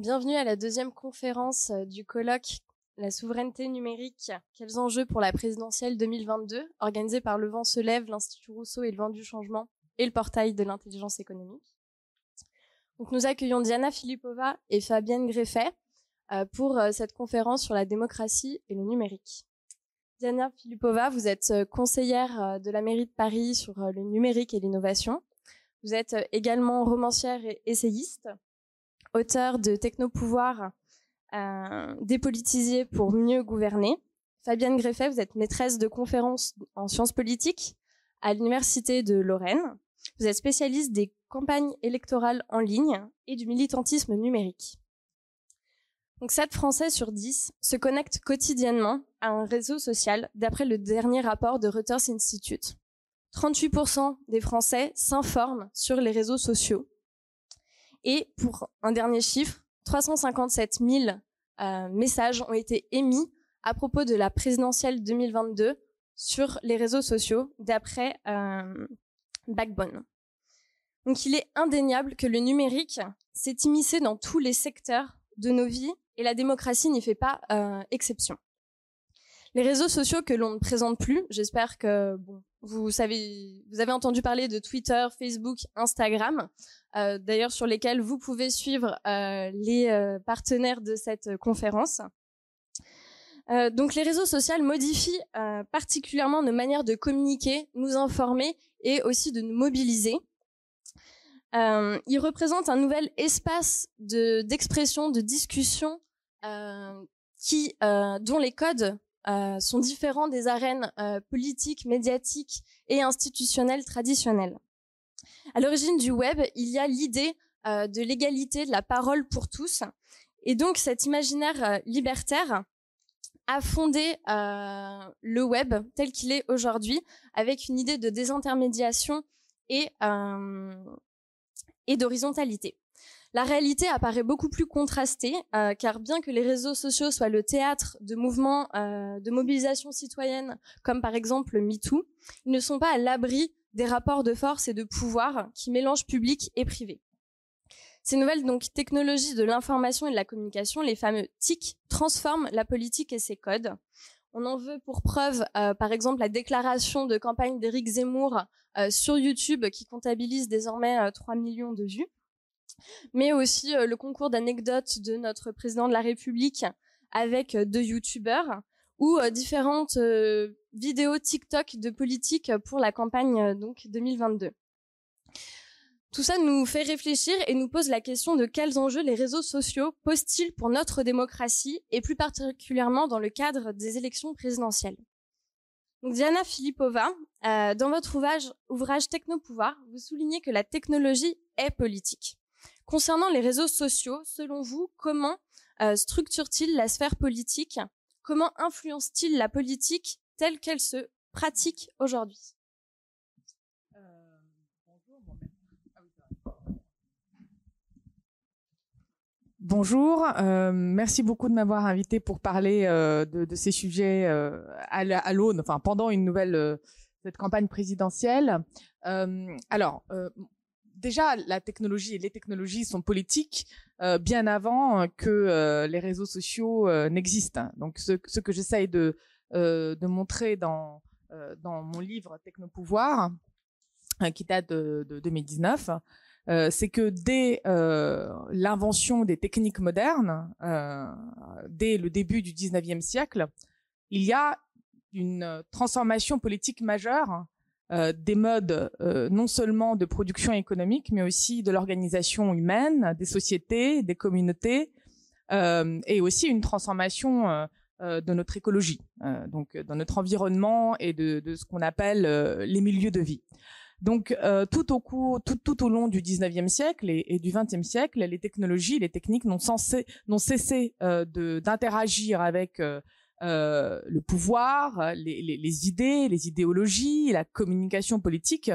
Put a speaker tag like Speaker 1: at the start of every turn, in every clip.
Speaker 1: Bienvenue à la deuxième conférence euh, du colloque La souveraineté numérique, quels enjeux pour la présidentielle 2022, organisée par Le Vent se lève, l'Institut Rousseau et le Vent du changement et le portail de l'intelligence économique. Donc nous accueillons Diana Filipova et Fabienne Greffet euh, pour euh, cette conférence sur la démocratie et le numérique. Diana Filipova, vous êtes conseillère de la mairie de Paris sur le numérique et l'innovation. Vous êtes également romancière et essayiste, auteur de Technopouvoir, euh, dépolitisé pour mieux gouverner. Fabienne Greffet, vous êtes maîtresse de conférences en sciences politiques à l'Université de Lorraine. Vous êtes spécialiste des campagnes électorales en ligne et du militantisme numérique. Donc 7 Français sur 10 se connectent quotidiennement à un réseau social d'après le dernier rapport de Reuters Institute. 38% des Français s'informent sur les réseaux sociaux. Et pour un dernier chiffre, 357 000 euh, messages ont été émis à propos de la présidentielle 2022 sur les réseaux sociaux, d'après euh, Backbone. Donc il est indéniable que le numérique s'est immiscé dans tous les secteurs de nos vies et la démocratie n'y fait pas euh, exception. Les réseaux sociaux que l'on ne présente plus, j'espère que bon, vous savez, vous avez entendu parler de Twitter, Facebook, Instagram, euh, d'ailleurs sur lesquels vous pouvez suivre euh, les euh, partenaires de cette conférence. Donc les réseaux sociaux modifient particulièrement nos manières de communiquer, nous informer et aussi de nous mobiliser. ils représentent un nouvel espace d'expression, de, discussion, qui, dont les codes euh, sont différents des arènes euh, politiques, médiatiques et institutionnelles traditionnelles. À l'origine du web, il y a l'idée euh, de l'égalité de la parole pour tous. Et donc cet imaginaire libertaire a fondé le web tel qu'il est aujourd'hui, avec une idée de désintermédiation et, et d'horizontalité. La réalité apparaît beaucoup plus contrastée, euh, car bien que les réseaux sociaux soient le théâtre de mouvements euh, de mobilisation citoyenne, comme par exemple MeToo, ils ne sont pas à l'abri des rapports de force et de pouvoir qui mélangent public et privé. Ces nouvelles technologies de l'information et de la communication, les fameux TIC, transforment la politique et ses codes. On en veut pour preuve, euh, par exemple, la déclaration de campagne d'Éric Zemmour sur YouTube qui comptabilise désormais 3 millions de vues mais aussi euh, le concours d'anecdotes de notre président de la République avec euh, deux youtubeurs ou euh, différentes vidéos TikTok de politique pour la campagne donc 2022. Tout ça nous fait réfléchir et nous pose la question de quels enjeux les réseaux sociaux posent-ils pour notre démocratie et plus particulièrement dans le cadre des élections présidentielles. Diana Filipova, dans votre ouvrage, ouvrage Technopouvoir, vous soulignez que la technologie est politique. Concernant les réseaux sociaux, selon vous, comment euh, structure-t-il la sphère politique? Comment influence-t-il la politique telle qu'elle se pratique aujourd'hui?
Speaker 2: Bonjour, euh, merci beaucoup de m'avoir invité pour parler euh, de, ces sujets à l'aune, enfin pendant une nouvelle cette campagne présidentielle. alors, déjà, la technologie et les technologies sont politiques euh, bien avant que euh, les réseaux sociaux euh, n'existent. Donc, ce, que j'essaye de, montrer dans, dans mon livre Technopouvoir, qui date de, de 2019, c'est que dès l'invention des techniques modernes, dès le début du 19e siècle, il y a une transformation politique majeure euh, des modes euh, non seulement de production économique, mais aussi de l'organisation humaine, des sociétés, des communautés, euh, et aussi une transformation de notre écologie, donc dans notre environnement et de, de ce qu'on appelle les milieux de vie. Donc tout au tout, tout, au long du 19e siècle et, du 20e siècle, les technologies, les techniques n'ont cessé d'interagir avec euh, le pouvoir, les, les, les, idées, les idéologies, la communication politique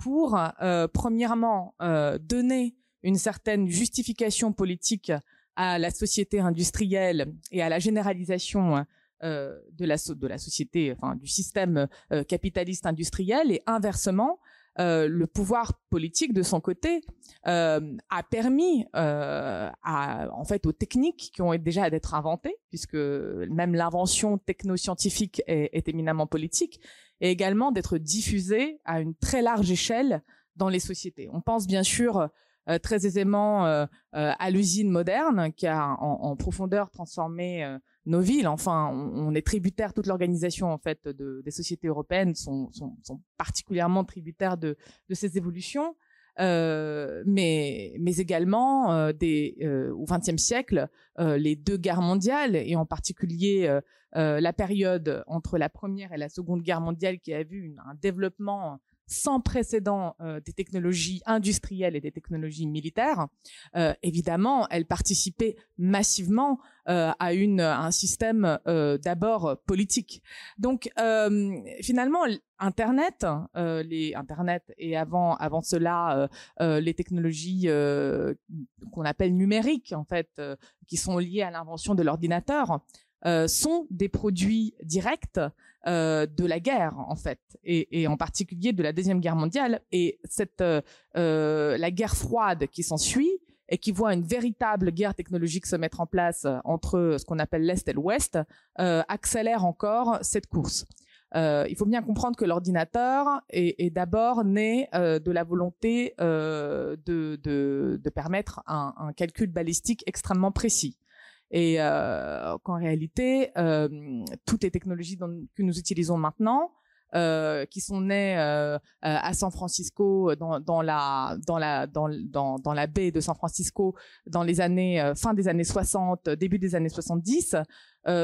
Speaker 2: pour, euh, premièrement, euh, donner une certaine justification politique à la société industrielle et à la généralisation euh, de, la, de la société, enfin du système capitaliste industriel, et inversement, le pouvoir politique de son côté a permis à, en fait aux techniques qui ont déjà d'être inventées, puisque même l'invention technoscientifique est, est éminemment politique, et également d'être diffusée à une très large échelle dans les sociétés. On pense bien sûr euh, très aisément euh, euh, à l'usine moderne qui a en, profondeur transformé nos villes. Enfin, on, est tributaire, toute l'organisation en fait de, des sociétés européennes sont, sont, sont particulièrement tributaires de, de ces évolutions. Euh, mais, mais également euh, des, euh, au XXe siècle, les deux guerres mondiales, et en particulier la période entre la Première et la Seconde Guerre mondiale qui a vu un développement sans précédent euh, des technologies industrielles et des technologies militaires, euh, évidemment, elle participait massivement euh, à une un système d'abord politique. Donc finalement, Internet, les Internet et avant avant cela les technologies qu'on appelle numériques en fait, qui sont liées à l'invention de l'ordinateur, sont des produits directs euh, de la guerre en fait, et, en particulier de la deuxième guerre mondiale. Et cette euh, euh, la guerre froide qui s'ensuit et qui voit une véritable guerre technologique se mettre en place entre ce qu'on appelle l'Est et l'Ouest, accélère encore cette course. il faut bien comprendre que l'ordinateur est, d'abord né de la volonté de, permettre un, calcul balistique extrêmement précis et euh, qu'en réalité, euh, toutes les technologies que nous utilisons maintenant, euh, qui sont nées euh, à San Francisco, dans, dans la dans la dans, dans, dans la baie de San Francisco, dans les années fin des années 60, début des années 70,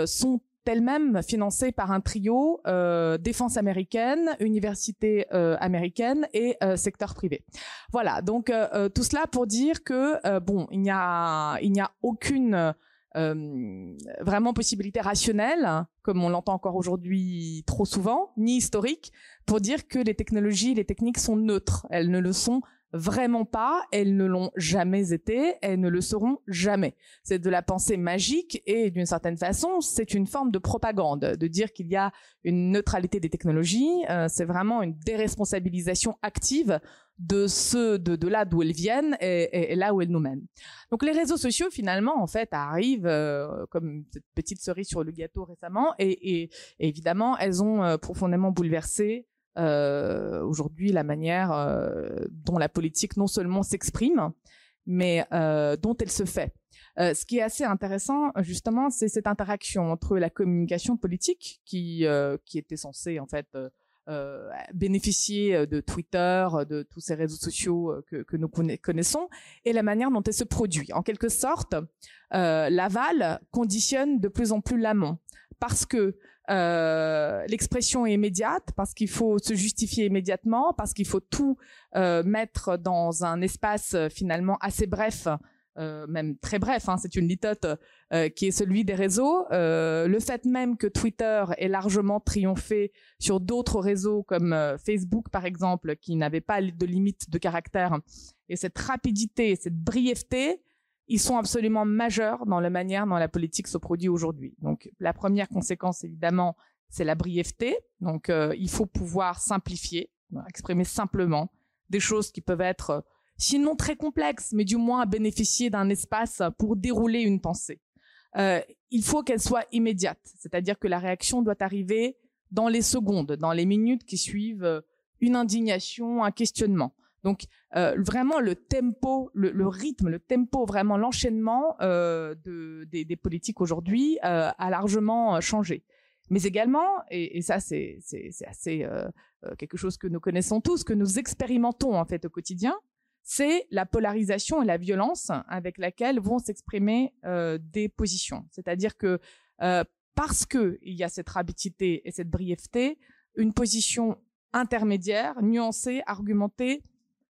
Speaker 2: sont elles-mêmes financées par un trio euh, défense américaine, université euh, américaine et euh, secteur privé. Voilà, donc tout cela pour dire que bon, il n'y a il n'y a aucune euh, vraiment possibilité rationnelle, comme on l'entend encore aujourd'hui trop souvent, ni historique, pour dire que les technologies, les techniques sont neutres. Elles ne le sont vraiment pas, elles ne l'ont jamais été, elles ne le seront jamais. C'est de la pensée magique et d'une certaine façon, c'est une forme de propagande de dire qu'il y a une neutralité des technologies, euh, c'est vraiment une déresponsabilisation active de ce de, là d'où elles viennent et, là où elles nous mènent. Donc les réseaux sociaux finalement en fait arrivent euh, comme cette petite cerise sur le gâteau récemment et, et, évidemment elles ont euh, profondément bouleversé euh, aujourd'hui la manière euh, dont la politique non seulement s'exprime, mais euh, dont elle se fait. ce qui est assez intéressant, justement, c'est cette interaction entre la communication politique, qui, qui était censée, en fait, bénéficier de Twitter, de tous ces réseaux sociaux que, que, nous connaissons, et la manière dont elle se produit. En quelque sorte, l'aval conditionne de plus en plus l'amont, parce que euh, l'expression est immédiate parce qu'il faut se justifier immédiatement, parce qu'il faut tout euh, mettre dans un espace euh, finalement assez bref, euh, même très bref. Hein, c'est une litote euh, qui est celui des réseaux. le fait même que Twitter ait largement triomphé sur d'autres réseaux comme Facebook par exemple, qui n'avaient pas de limite de caractère, et cette rapidité, cette brièveté ils sont absolument majeurs dans la manière dont la politique se produit aujourd'hui. Donc la première conséquence, évidemment, c'est la brièveté. Donc euh, il faut pouvoir simplifier, exprimer simplement des choses qui peuvent être, euh, sinon très complexes, mais du moins bénéficier d'un espace pour dérouler une pensée. Euh, il faut qu'elle soit immédiate, c'est-à-dire que la réaction doit arriver dans les secondes, dans les minutes qui suivent une indignation, un questionnement. Donc euh, vraiment le tempo, le, rythme, le tempo, vraiment l'enchaînement euh, de, des, politiques aujourd'hui euh, a largement changé. Mais également, et, ça c'est assez quelque chose que nous connaissons tous, que nous expérimentons en fait au quotidien, c'est la polarisation et la violence avec laquelle vont s'exprimer des positions. C'est-à-dire que parce que il y a cette rapidité et cette brièveté, une position intermédiaire, nuancée, argumentée,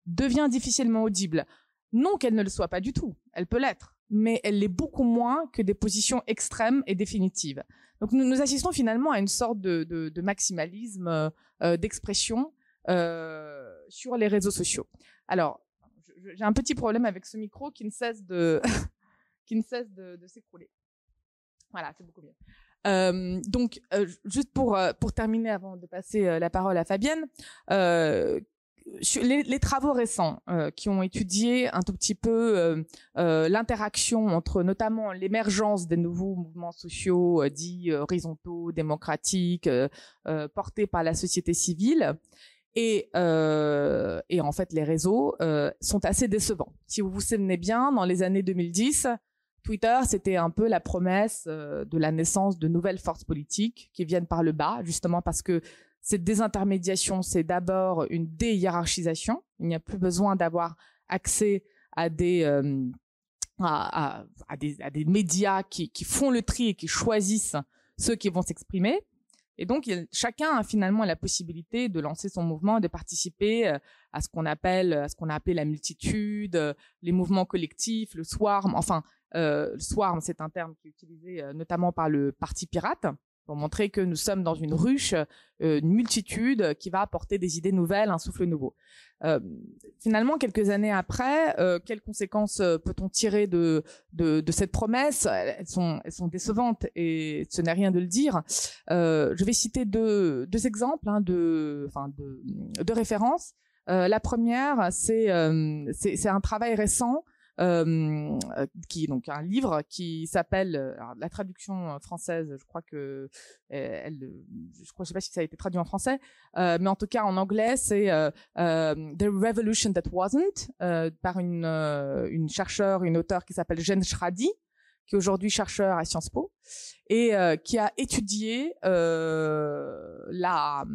Speaker 2: devient difficilement audible. Non qu'elle ne le soit pas du tout, elle peut l'être, mais elle l'est beaucoup moins que des positions extrêmes et définitives. Donc nous, assistons finalement à une sorte de, maximalisme euh, euh, d'expression euh, sur les réseaux sociaux. Alors, j'ai un petit problème avec ce micro qui ne cesse de qui ne cesse de, s'écrouler. Voilà, c'est beaucoup mieux. Donc, juste pour pour terminer avant de passer la parole à Fabienne, les, travaux récents euh, qui ont étudié un tout petit peu euh, euh, l'interaction entre notamment l'émergence des nouveaux mouvements sociaux dits horizontaux, démocratiques, portés par la société civile, et en fait les réseaux sont assez décevants. Si vous vous souvenez bien, dans les années 2010, Twitter, c'était un peu la promesse de la naissance de nouvelles forces politiques qui viennent par le bas, justement parce que cette désintermédiation, c'est d'abord une déhiérarchisation. Il n'y a plus besoin d'avoir accès à des, euh, à, des, à, des, médias qui, qui, font le tri et qui choisissent ceux qui vont s'exprimer. Et donc, chacun a finalement la possibilité de lancer son mouvement, de participer euh, à ce qu'on appelle, à ce qu'on a appelé la multitude, euh, les mouvements collectifs, le swarm. Enfin, le swarm, c'est un terme qui est utilisé notamment par le Parti pirate pour montrer que nous sommes dans une ruche, euh, une multitude qui va apporter des idées nouvelles, un souffle nouveau. Euh, finalement, quelques années après, euh, quelles conséquences peut-on tirer de, de, de, cette promesse? Elles sont, elles sont décevantes et ce n'est rien de le dire. je vais citer deux, deux exemples hein, de, enfin de, de références. la première, c'est c'est un travail récent euh, qui donc un livre qui s'appelle euh, la traduction française. Je crois que elle, je crois, je sais pas si ça a été traduit en français, euh, mais en tout cas en anglais, c'est The Revolution That Wasn't par une une chercheure, une auteure qui s'appelle Jen Schradi qui est aujourd'hui chercheur à Sciences Po et qui a étudié euh, la euh,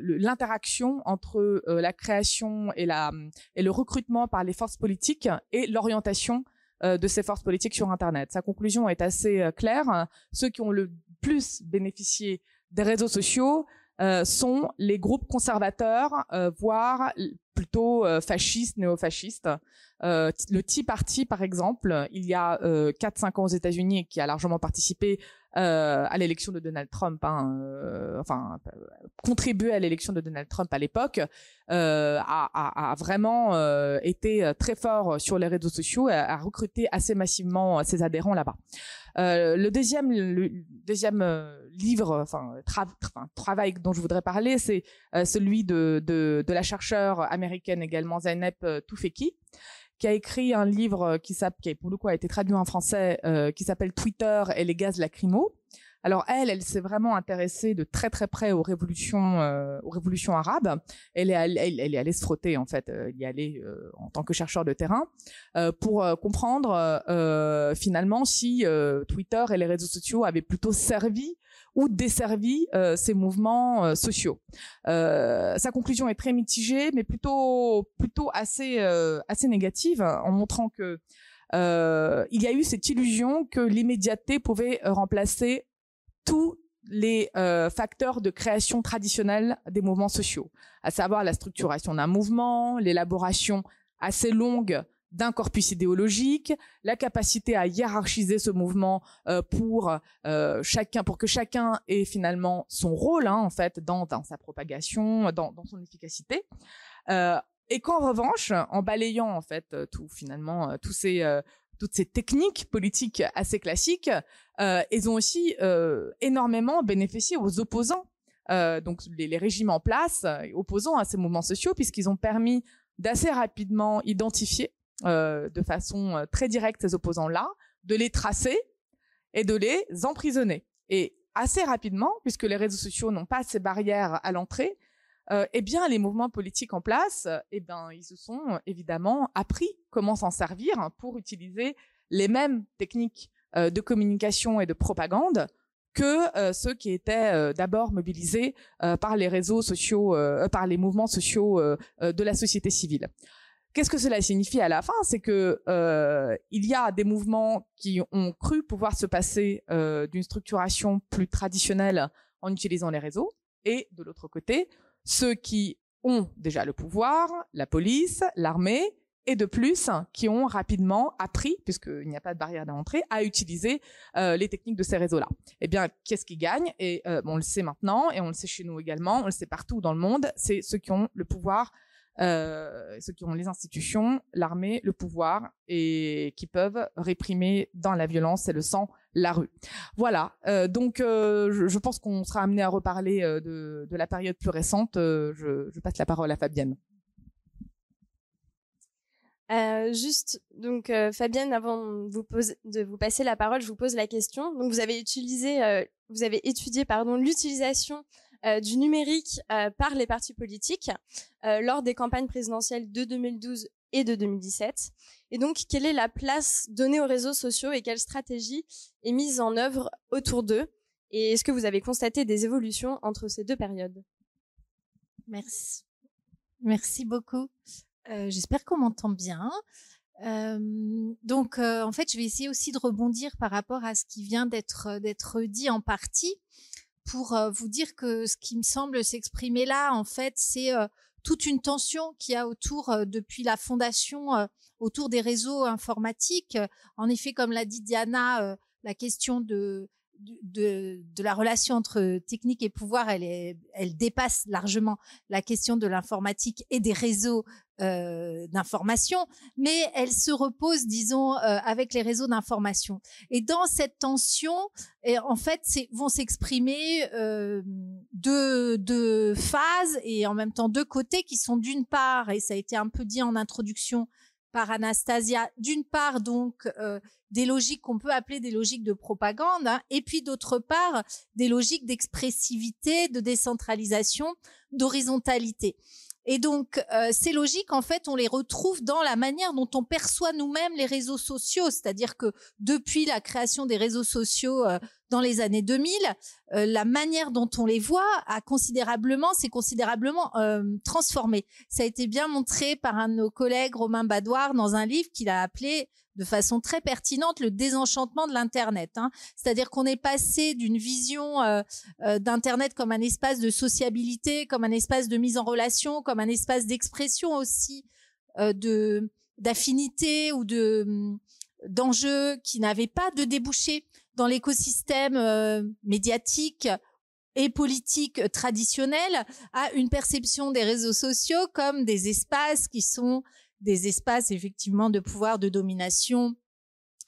Speaker 2: l'interaction entre euh, la création et, la, et le recrutement par les forces politiques et l'orientation euh, de ces forces politiques sur Internet. Sa conclusion est assez claire. Ceux qui ont le plus bénéficié des réseaux sociaux sont les groupes conservateurs, voire plutôt fascistes, néofascistes. le Tea Party, par exemple, il y a 4-5 ans aux États-Unis, qui a largement participé euh, à l'élection de Donald Trump, hein, euh, enfin contribué à l'élection de Donald Trump à l'époque, euh, a, a, a, vraiment euh, été très fort sur les réseaux sociaux, a, a recruté assez massivement ses adhérents là-bas. Euh, le deuxième, deuxième livre, enfin travail dont je voudrais parler, c'est celui de, la chercheure américaine également Zainab Toufeki, qui a écrit un livre qui, pour le coup a été traduit en français, euh, qui s'appelle Twitter et les gaz lacrymaux. Alors elle, elle s'est vraiment intéressée de très très près aux révolutions, euh, aux révolutions arabes. Elle est, allée, se frotter en fait, elle y allait euh, en tant que chercheur de terrain euh, pour euh, comprendre euh, finalement si Twitter et les réseaux sociaux avaient plutôt servi ou desservi euh, ces mouvements euh, sociaux. Euh, sa conclusion est très mitigée, mais plutôt plutôt assez assez négative, en montrant que il y a eu cette illusion que l'immédiateté pouvait remplacer tous les facteurs de création traditionnels des mouvements sociaux, à savoir la structuration d'un mouvement, l'élaboration assez longue d'un corpus idéologique, la capacité à hiérarchiser ce mouvement euh, pour euh, chacun, pour que chacun ait finalement son rôle hein, en fait dans, sa propagation, dans, dans son efficacité. Euh, et qu'en revanche, en balayant en fait tout finalement tous ces toutes ces techniques politiques assez classiques, euh, elles ont aussi énormément bénéficié aux opposants, donc les, les, régimes en place, opposants à ces mouvements sociaux, puisqu'ils ont permis d'assez rapidement identifier euh, de façon euh, très directe ces opposants-là, de les tracer et de les emprisonner. Et assez rapidement, puisque les réseaux sociaux n'ont pas ces barrières à l'entrée, euh, eh bien, les mouvements politiques en place, eh bien, ils se sont évidemment appris comment s'en servir pour utiliser les mêmes techniques de communication et de propagande que ceux qui étaient d'abord mobilisés par les réseaux sociaux, par les mouvements sociaux de la société civile. Qu'est-ce que cela signifie à la fin? C'est que euh, il y a des mouvements qui ont cru pouvoir se passer euh, d'une structuration plus traditionnelle en utilisant les réseaux, et de l'autre côté, ceux qui ont déjà le pouvoir, la police, l'armée, et de plus, qui ont rapidement appris, puisqu'il n'y a pas de barrière d'entrée, à utiliser euh, les techniques de ces réseaux-là. Eh bien, qu'est-ce qui gagne Et euh, on le sait maintenant, et on le sait chez nous également, on le sait partout dans le monde, c'est ceux qui ont le pouvoir euh, ceux qui ont les institutions, l'armée, le pouvoir, et qui peuvent réprimer dans la violence et le sang la rue. Voilà, euh, donc euh, je, pense qu'on sera amené à reparler euh, de, la période plus récente. Je, passe la parole à Fabienne.
Speaker 1: Juste, donc Fabienne, avant de vous, passer la parole, je vous pose la question. Donc vous avez utilisé, vous avez étudié pardon l'utilisation du numérique par les partis politiques lors des campagnes présidentielles de 2012 et de 2017. Et donc, quelle est la place donnée aux réseaux sociaux et quelle stratégie est mise en œuvre autour d'eux? Et est-ce que vous avez constaté des évolutions entre ces deux périodes?
Speaker 3: Merci. Merci beaucoup. Euh, j'espère qu'on m'entend bien. Euh, donc, euh, en fait, je vais essayer aussi de rebondir par rapport à ce qui vient d'être d'être dit en partie pour vous dire que ce qui me semble s'exprimer là, en fait, c'est toute une tension qu'il y a autour depuis la fondation autour des réseaux informatiques. En effet, comme l'a dit Diana, la question de la relation entre technique et pouvoir, elle, elle dépasse largement la question de l'informatique et des réseaux euh, d'information, mais elle se repose, disons, euh, avec les réseaux d'information. Et dans cette tension, et en fait, vont s'exprimer euh, deux, deux phases et en même temps deux côtés qui sont d'une part, et ça a été un peu dit en introduction par Anastasia, d'une part donc euh, des logiques qu'on peut appeler des logiques de propagande, hein, et puis d'autre part des logiques d'expressivité, de décentralisation, d'horizontalité. Et donc, euh, ces logiques, en fait, on les retrouve dans la manière dont on perçoit nous-mêmes les réseaux sociaux. C'est-à-dire que depuis la création des réseaux sociaux euh, dans les années 2000, euh, la manière dont on les voit a considérablement, s'est considérablement transformé. Ça a été bien montré par un de nos collègues, Romain Badoir, dans un livre qu'il a appelé de façon très pertinente le désenchantement de l'internet. Hein. C'est-à-dire qu'on est passé d'une vision euh, euh, d'internet comme un espace de sociabilité, comme un espace de mise en relation, comme un espace d'expression aussi euh, de d'affinité ou de hum, d'enjeux qui n'avaient pas de débouché dans l'écosystème médiatique et politique traditionnel à une perception des réseaux sociaux comme des espaces qui sont des espaces effectivement de pouvoir, de domination,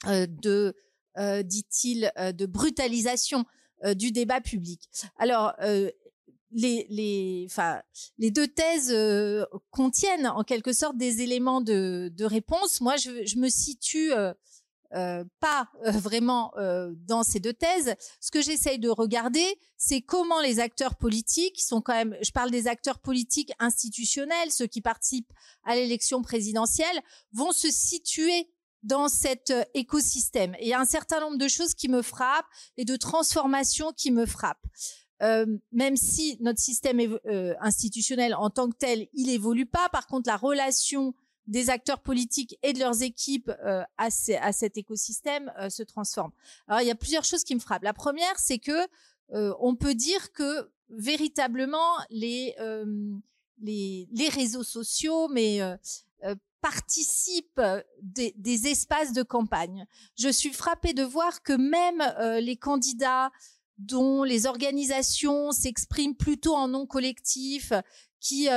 Speaker 3: euh, de, euh, dit-il, euh, de brutalisation du débat public. Alors, les, deux thèses contiennent en quelque sorte des éléments de, réponse. Moi, je me situe euh, pas euh, vraiment euh, dans ces deux thèses. Ce que j'essaye de regarder, c'est comment les acteurs politiques, qui sont quand même, je parle des acteurs politiques institutionnels, ceux qui participent à l'élection présidentielle, vont se situer dans cet écosystème. Et il y a un certain nombre de choses qui me frappent et de transformations qui me frappent. même si notre système institutionnel en tant que tel, il évolue pas, par contre la relation des acteurs politiques et de leurs équipes euh, à, cet écosystème euh, se transforment. Alors il y a plusieurs choses qui me frappent. La première, c'est que euh, on peut dire que véritablement les les, réseaux sociaux, mais participent des, espaces de campagne. Je suis frappée de voir que même les candidats dont les organisations s'expriment plutôt en nom collectif, qui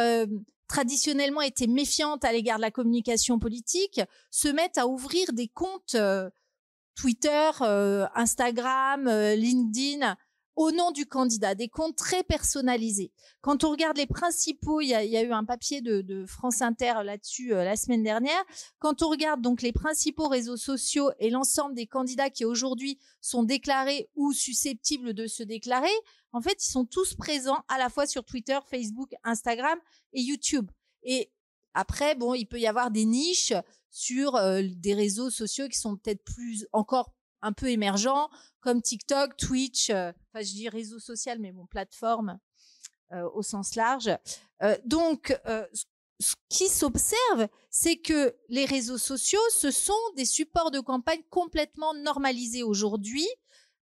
Speaker 3: traditionnellement étaient méfiantes à l'égard de la communication politique se mettent à ouvrir des comptes euh, Twitter, euh, Instagram, euh, LinkedIn au nom du candidat, des comptes très personnalisés. Quand on regarde les principaux, il y a, eu un papier de, France Inter là-dessus la semaine dernière. Quand on regarde donc les principaux réseaux sociaux et l'ensemble des candidats qui aujourd'hui sont déclarés ou susceptibles de se déclarer, en fait, ils sont tous présents à la fois sur Twitter, Facebook, Instagram et YouTube. Et après, bon, il peut y avoir des niches sur euh, des réseaux sociaux qui sont peut-être plus encore un peu émergents, comme TikTok, Twitch, euh, enfin je dis réseau social, mais bon, plateforme euh, au sens large. donc, ce qui s'observe, c'est que les réseaux sociaux, ce sont des supports de campagne complètement normalisés aujourd'hui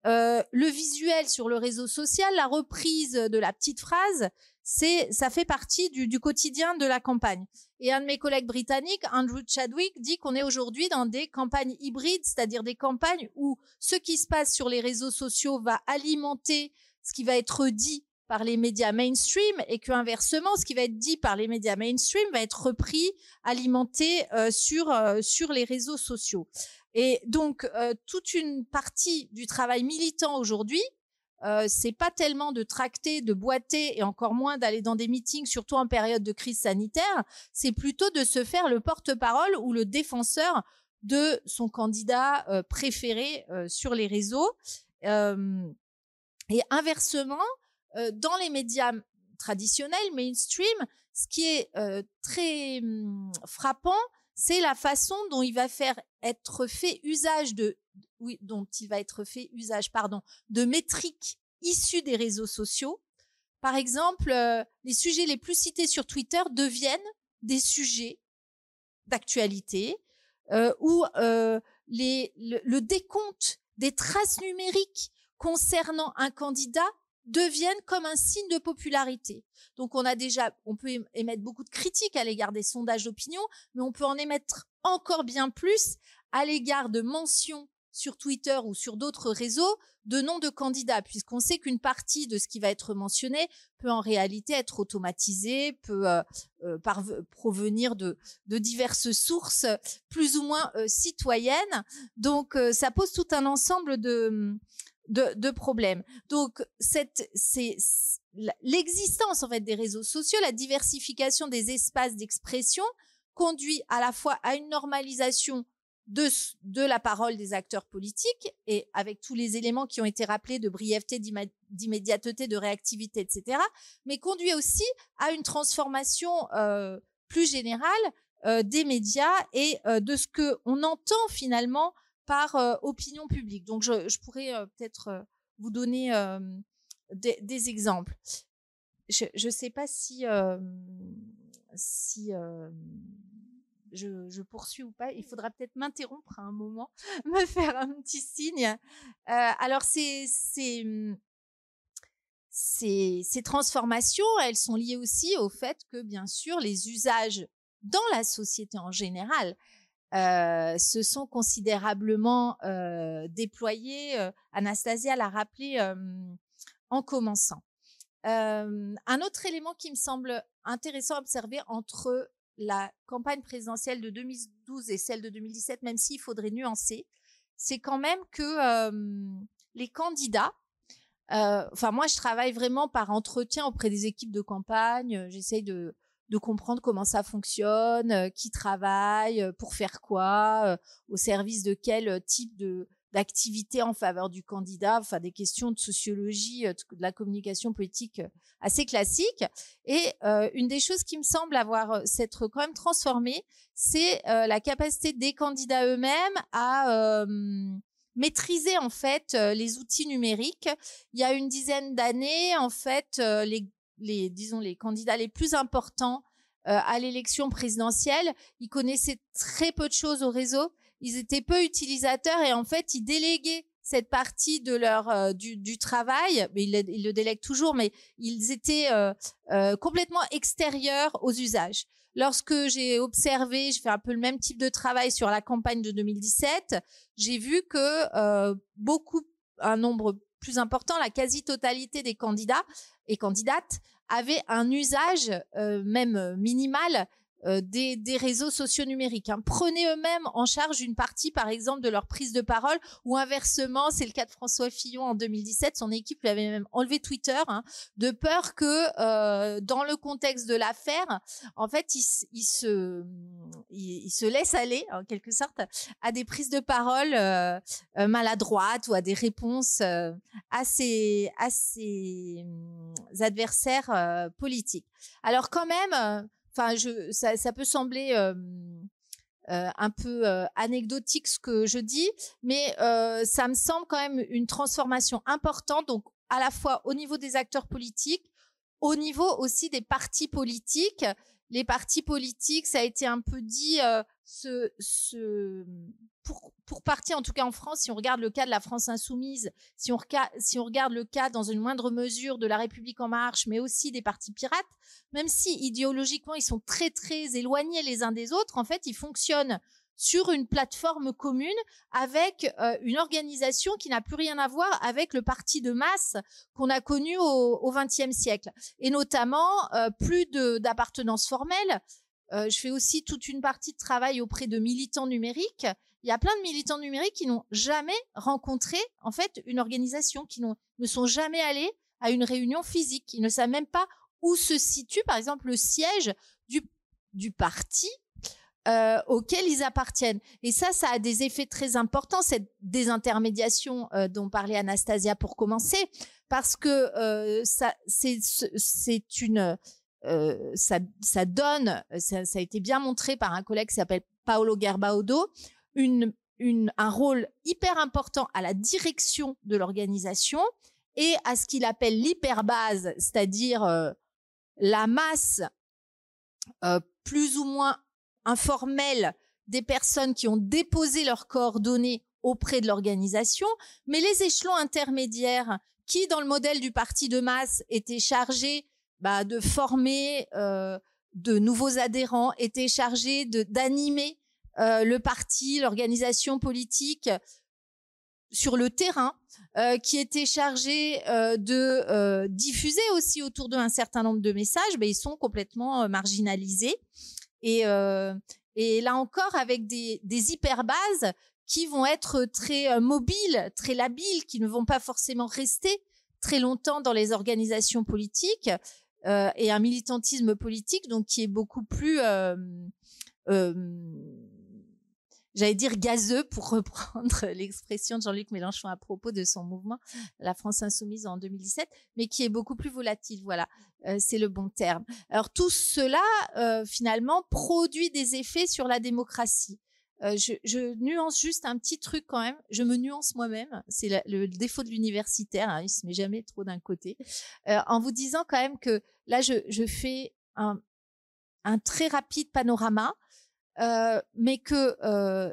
Speaker 3: euh, le visuel sur le réseau social, la reprise de la petite phrase, c'est ça fait partie du, quotidien de la campagne. Et un de mes collègues britanniques, Andrew Chadwick, dit qu'on est aujourd'hui dans des campagnes hybrides, c'est-à-dire des campagnes où ce qui se passe sur les réseaux sociaux va alimenter ce qui va être dit par les médias mainstream et que inversement, ce qui va être dit par les médias mainstream va être repris, alimenté euh, sur euh, sur les réseaux sociaux. Et donc, euh, toute une partie du travail militant aujourd'hui euh, c'est pas tellement de tracter, de boiter et encore moins d'aller dans des meetings, surtout en période de crise sanitaire. C'est plutôt de se faire le porte-parole ou le défenseur de son candidat euh, préféré euh, sur les réseaux. et inversement, dans les médias traditionnels, mainstream, ce qui est très hum, frappant, c'est la façon dont il va faire être fait usage de oui, dont il va être fait usage, pardon, de métriques issues des réseaux sociaux. Par exemple, euh, les sujets les plus cités sur Twitter deviennent des sujets d'actualité euh, où euh, les, le, décompte des traces numériques concernant un candidat deviennent comme un signe de popularité. Donc on a déjà, on peut émettre beaucoup de critiques à l'égard des sondages d'opinion, mais on peut en émettre encore bien plus à l'égard de mentions sur Twitter ou sur d'autres réseaux de noms de candidats, puisqu'on sait qu'une partie de ce qui va être mentionné peut en réalité être automatisé, peut euh, euh, provenir de, diverses sources plus ou moins euh, citoyennes. Donc ça pose tout un ensemble de, de, problèmes. Donc cette, c'est l'existence en fait des réseaux sociaux, la diversification des espaces d'expression conduit à la fois à une normalisation de, la parole des acteurs politiques et avec tous les éléments qui ont été rappelés de brièveté, d'immédiateté, de réactivité, etc., mais conduit aussi à une transformation euh, plus générale euh, des médias et euh, de ce que on entend finalement par opinion publique. Donc, je, je pourrais peut-être vous donner des, des, exemples. Je ne sais pas si si je, poursuis ou pas. Il faudra peut-être m'interrompre à un moment, me faire un petit signe. Euh, alors, ces, ces, ces, transformations, elles sont liées aussi au fait que, bien sûr, les usages dans la société en général euh, se sont considérablement euh, déployés. Anastasia l'a rappelé en commençant. un autre élément qui me semble intéressant à observer entre la campagne présidentielle de 2012 et celle de 2017, même s'il faudrait nuancer, c'est quand même que les candidats, enfin moi je travaille vraiment par entretien auprès des équipes de campagne, j'essaye de, de comprendre comment ça fonctionne, qui travaille, pour faire quoi, au service de quel type de, d'activités en faveur du candidat, enfin des questions de sociologie, euh, de la communication politique euh, assez classiques. Et euh, une des choses qui me semble avoir s'être quand même transformée, c'est la capacité des candidats eux-mêmes à maîtriser en fait les outils numériques. Il y a une dizaine d'années, en fait, les, les disons les candidats les plus importants à l'élection présidentielle, ils connaissaient très peu de choses au réseau ils étaient peu utilisateurs et en fait, ils déléguaient cette partie de leur euh, du, du, travail, mais ils, le délèguent toujours, mais ils étaient euh, euh, complètement extérieurs aux usages. Lorsque j'ai observé, je fais un peu le même type de travail sur la campagne de 2017, j'ai vu que beaucoup, un nombre plus important, la quasi-totalité des candidats et candidates avaient un usage même minimal euh, des, des, réseaux sociaux numériques. Hein. Prenez eux-mêmes en charge une partie, par exemple, de leur prise de parole, ou inversement, c'est le cas de François Fillon en 2017, son équipe lui avait même enlevé Twitter, hein, de peur que euh, dans le contexte de l'affaire, en fait, il, il se, il, se laisse aller, en quelque sorte, à des prises de parole euh, euh maladroites ou à des réponses euh, à ses, à ses hum, adversaires politiques. Alors quand même, enfin, ça, peut sembler euh, un peu anecdotique ce que je dis, mais ça me semble quand même une transformation importante. Donc, à la fois au niveau des acteurs politiques, au niveau aussi des partis politiques. Les partis politiques, ça a été un peu dit, ce, ce, pour, pour partie, en tout cas en France, si on regarde le cas de la France insoumise, si on, si on regarde le cas dans une moindre mesure de la République en marche, mais aussi des partis pirates, même si idéologiquement ils sont très très éloignés les uns des autres, en fait ils fonctionnent sur une plateforme commune avec euh, une organisation qui n'a plus rien à voir avec le parti de masse qu'on a connu au XXe siècle. Et notamment, euh, plus d'appartenance formelle, euh, je fais aussi toute une partie de travail auprès de militants numériques il y a plein de militants numériques qui n'ont jamais rencontré en fait une organisation, qui ne sont jamais allés à une réunion physique, ils ne savent même pas où se situe par exemple le siège du, parti euh, auquel ils appartiennent. Et ça, ça a des effets très importants, cette désintermédiation euh, dont parlait Anastasia pour commencer, parce que ça, c'est une, ça, ça donne, ça, a été bien montré par un collègue qui s'appelle Paolo Gerbaudo, un rôle hyper important à la direction de l'organisation et à ce qu'il appelle l'hyperbase, c'est-à-dire la masse plus ou moins informel des personnes qui ont déposé leurs coordonnées auprès de l'organisation, mais les échelons intermédiaires qui, dans le modèle du parti de masse, étaient chargés bah, de former euh, de nouveaux adhérents, étaient chargés d'animer euh, le parti, l'organisation politique sur le terrain, euh, qui étaient chargés de diffuser aussi autour d'eux un certain nombre de messages, ben, ils sont complètement marginalisés. Et, euh, et là encore, avec des, des hyperbases qui vont être très euh, mobiles, très labiles, qui ne vont pas forcément rester très longtemps dans les organisations politiques euh, et un militantisme politique donc qui est beaucoup plus euh, euh, j'allais dire gazeux pour reprendre l'expression de Jean-Luc Mélenchon à propos de son mouvement La France insoumise en 2017, mais qui est beaucoup plus volatile. Voilà, c'est le bon terme. Alors tout cela finalement produit des effets sur la démocratie. Euh, je, je, nuance juste un petit truc quand même. Je me nuance moi-même. C'est le défaut de l'universitaire. Hein, il se met jamais trop d'un côté. en vous disant quand même que là, je, je fais un, un très rapide panorama euh, mais que euh,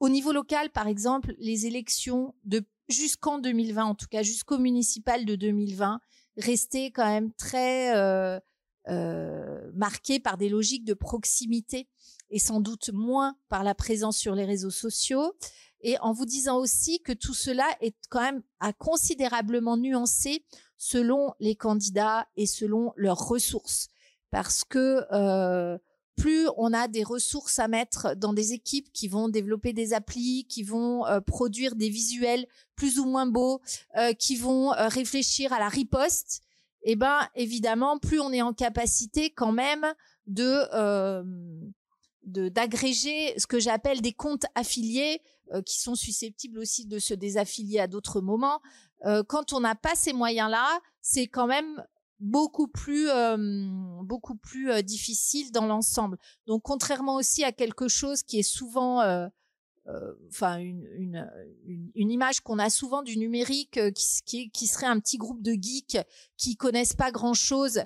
Speaker 3: au niveau local, par exemple, les élections de jusqu'en 2020, en tout cas jusqu'au municipal de 2020, restaient quand même très euh, euh, marquées par des logiques de proximité et sans doute moins par la présence sur les réseaux sociaux. Et en vous disant aussi que tout cela est quand même à considérablement nuancé selon les candidats et selon leurs ressources. Parce que euh, plus on a des ressources à mettre dans des équipes qui vont développer des applis, qui vont euh, produire des visuels plus ou moins beaux, euh, qui vont euh, réfléchir à la riposte, eh ben évidemment, plus on est en capacité quand même de d'agréger ce que j'appelle des comptes affiliés qui sont susceptibles aussi de se désaffilier à d'autres moments. quand on n'a pas ces moyens-là, c'est quand même beaucoup plus euh, beaucoup plus euh, difficile dans l'ensemble. Donc contrairement aussi à quelque chose qui est souvent euh, enfin une, une, une, image qu'on a souvent du numérique qui, qui, qui, serait un petit groupe de geeks qui connaissent pas grand chose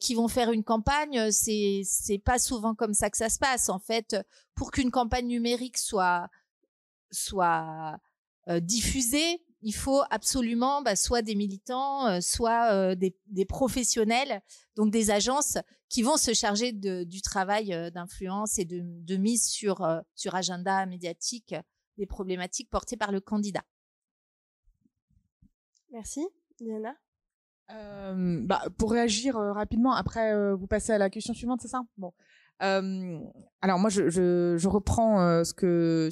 Speaker 3: qui vont faire une campagne. C'est c'est pas souvent comme ça que ça se passe. En fait pour qu'une campagne numérique soit soit diffusée il faut absolument bah, soit des militants, euh, soit euh, des, professionnels, donc des agences qui vont se charger du travail euh, d'influence et de, mise sur, sur agenda médiatique des problématiques portées par le candidat.
Speaker 1: Merci. Diana?
Speaker 2: Bah, Pour réagir rapidement, après vous passez à la question suivante, c'est ça? Bon. alors moi, je, je reprends ce que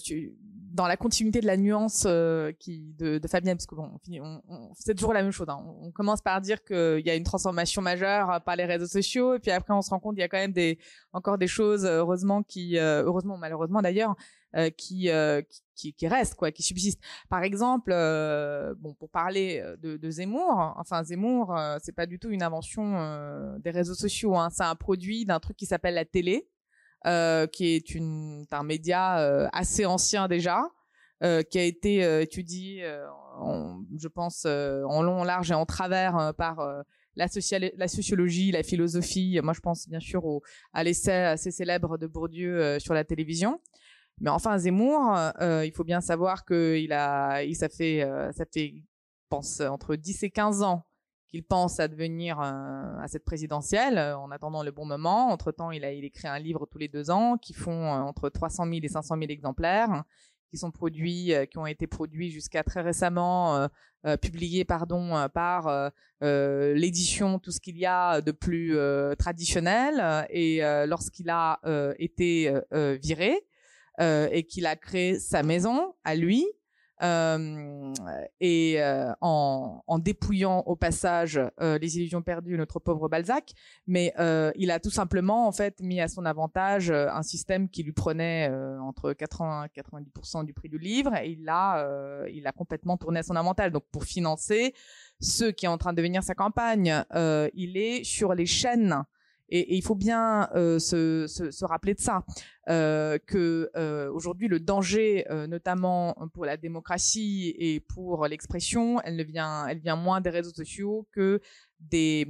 Speaker 2: dans la continuité de la nuance euh, qui de, de Fabienne, parce que bon, on, on, c'est toujours la même chose. Hein. On, commence par dire qu'il y a une transformation majeure par les réseaux sociaux, et puis après on se rend compte qu'il y a quand même des encore des choses, heureusement qui, euh, heureusement malheureusement d'ailleurs, euh, qui, qui, qui restent quoi, qui subsistent. Par exemple, bon pour parler de, de Zemmour, enfin Zemmour, c'est pas du tout une invention des réseaux sociaux. Hein. C'est un produit d'un truc qui s'appelle la télé. Euh, qui est un média euh, assez ancien déjà, euh, qui a été étudié, je pense, en long, en large et en travers par la, sociologie, la philosophie. Moi, je pense bien sûr au, à l'essai assez célèbre de Bourdieu sur la télévision. Mais enfin, Zemmour, il faut bien savoir que il a, ça fait, ça fait, pense, entre 10 et 15 ans il pense à devenir euh, à cette présidentielle euh, en attendant le bon moment. Entre-temps, il a il écrit un livre tous les deux ans qui font euh, entre 300 000 et 500 000 exemplaires qui sont produits, qui ont été produits jusqu'à très récemment, publiés pardon par l'édition tout ce qu'il y a de plus traditionnel. Et lorsqu'il a été viré, et qu'il a créé sa maison à lui, et euh, en, dépouillant au passage euh, les illusions perdues notre pauvre Balzac, mais il a tout simplement en fait mis à son avantage un système qui lui prenait entre 80 et 90% du prix du livre et il l'a il a complètement tourné à son avantage. Donc pour financer ce qui est en train de devenir sa campagne, il est sur les chaînes et, il faut bien euh, se, se, rappeler de ça, euh, que euh, aujourd'hui le danger, euh, notamment pour la démocratie et pour l'expression, elle ne vient, elle vient moins des réseaux sociaux que des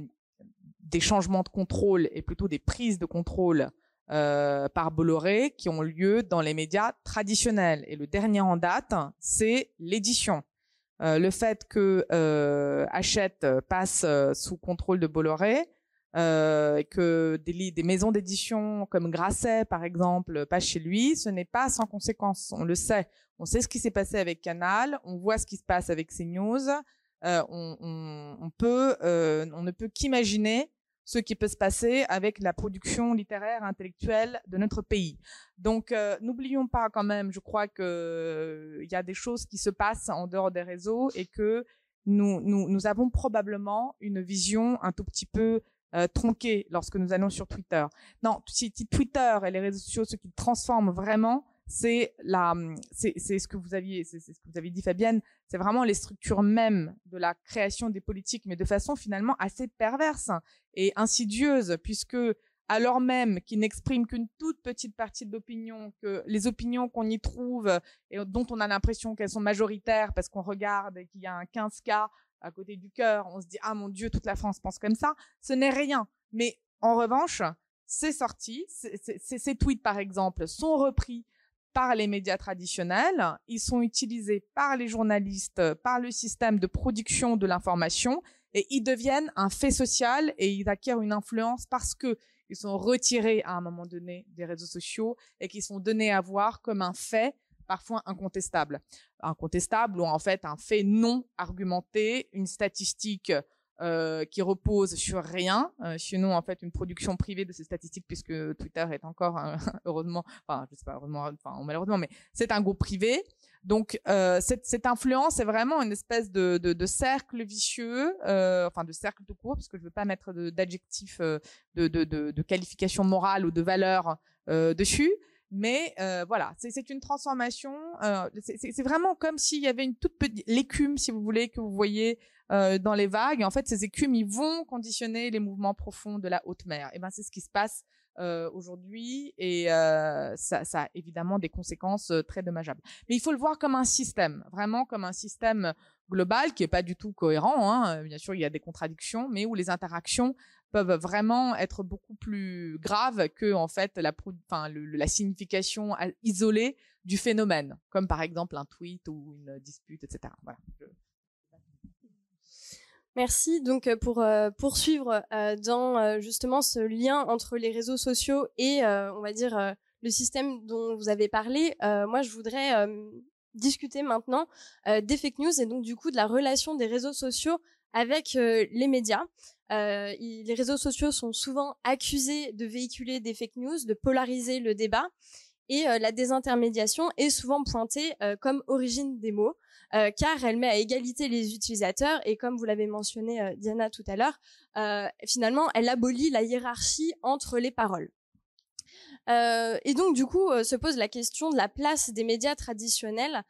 Speaker 2: des changements de contrôle et plutôt des prises de contrôle par Bolloré qui ont lieu dans les médias traditionnels. Et le dernier en date, c'est l'édition. Le fait que Hachette passe sous contrôle de Bolloré, euh, que des, maisons d'édition comme Grasset, par exemple, passent chez lui, ce n'est pas sans conséquence. On le sait. On sait ce qui s'est passé avec Canal, on voit ce qui se passe avec CNews. Euh, euh, on ne peut qu'imaginer ce qui peut se passer avec la production littéraire intellectuelle de notre pays. Donc, euh, n'oublions pas quand même, je crois que il y a des choses qui se passent en dehors des réseaux et que nous avons probablement une vision un tout petit peu euh, lorsque nous allons sur Twitter. Non, Twitter et les réseaux sociaux, ce qui transforment vraiment, c'est la, c'est ce que vous aviez, c'est ce que vous avez dit Fabienne, c'est vraiment les structures mêmes de la création des politiques, mais de façon finalement assez perverse et insidieuse, puisque alors même qu'ils n'expriment qu'une toute petite partie de l'opinion, que les opinions qu'on y trouve et dont on a l'impression qu'elles sont majoritaires parce qu'on regarde et qu'il y a un 15K à côté du cœur, on se dit ah mon Dieu, toute la France pense comme ça. Ce n'est rien. Mais en revanche, c'est sorti. Ces tweets, par exemple, sont repris par les médias traditionnels. Ils sont utilisés par les journalistes, par le système de production de l'information, et ils deviennent un fait social et ils acquièrent une influence parce que ils sont retirés à un moment donné des réseaux sociaux et qui sont donnés à voir comme un fait parfois incontestable. Incontestable ou en fait un fait non argumenté, une statistique euh, qui repose sur rien, euh, sinon en fait une production privée de ces statistiques puisque Twitter est encore heureusement, enfin je sais pas heureusement, enfin malheureusement, mais c'est un groupe privé. Donc euh, cette, influence est vraiment une espèce de, cercle vicieux, euh, enfin de cercle tout court, parce que je veux pas mettre d'adjectif de, qualification morale ou de valeur dessus. Mais euh, voilà, c'est une transformation. Euh, c'est vraiment comme s'il y avait une toute petite l'écume, si vous voulez, que vous voyez euh, dans les vagues. En fait, ces écumes, ils vont conditionner les mouvements profonds de la haute mer. Et ben, c'est ce qui se passe euh, aujourd'hui, et euh, ça, ça, a évidemment des conséquences euh, très dommageables. Mais il faut le voir comme un système, vraiment comme un système global qui est pas du tout cohérent. Hein. Bien sûr, il y a des contradictions, mais où les interactions peuvent vraiment être beaucoup plus graves que en fait la, signification isolée du phénomène, comme par exemple un tweet ou une dispute, etc. Voilà.
Speaker 1: Merci. Donc euh, pour euh, poursuivre euh, dans justement ce lien entre les réseaux sociaux et on va dire le système dont vous avez parlé, moi je voudrais discuter maintenant des fake news et donc du coup de la relation des réseaux sociaux avec les médias. Euh, les réseaux sociaux sont souvent accusés de véhiculer des fake news, de polariser le débat, et euh, la désintermédiation est souvent pointée euh, comme origine des mots, car elle met à égalité les utilisateurs, et comme vous l'avez mentionné Diana tout à l'heure, finalement, elle abolit la hiérarchie entre les paroles. et donc, du coup, se pose la question de la place des médias traditionnels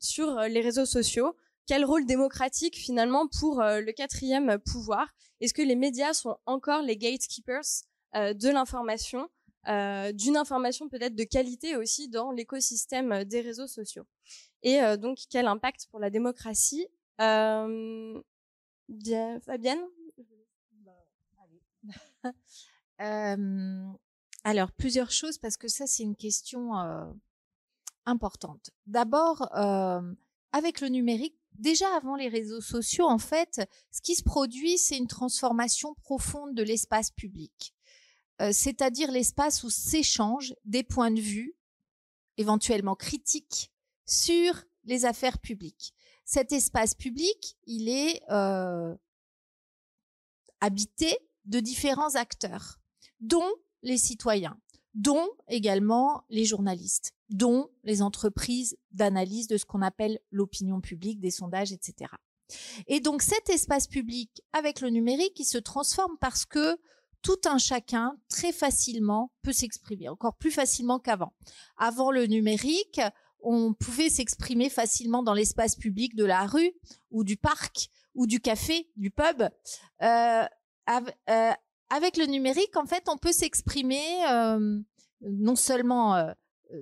Speaker 1: sur les réseaux sociaux quel rôle démocratique finalement pour euh, le quatrième pouvoir? Est-ce que les médias sont encore les gatekeepers euh, de l'information, euh, d'une information peut-être de qualité aussi dans l'écosystème des réseaux sociaux? Et donc quel impact pour la démocratie? Fabienne?
Speaker 3: Alors plusieurs choses parce que ça c'est une question importante. D'abord, avec le numérique, déjà avant les réseaux sociaux, en fait, ce qui se produit, c'est une transformation profonde de l'espace public. Euh, c'est-à-dire l'espace où s'échangent des points de vue, éventuellement critiques, sur les affaires publiques. Cet espace public, il est euh, habité de différents acteurs, dont les citoyens, dont également les journalistes, dont les entreprises d'analyse de ce qu'on appelle l'opinion publique, des sondages, etc. Et donc cet espace public avec le numérique, il se transforme parce que tout un chacun très facilement peut s'exprimer, encore plus facilement qu'avant. Avant le numérique, on pouvait s'exprimer facilement dans l'espace public de la rue ou du parc ou du café, du pub. Euh, euh, avec le numérique, en fait, on peut s'exprimer euh, non seulement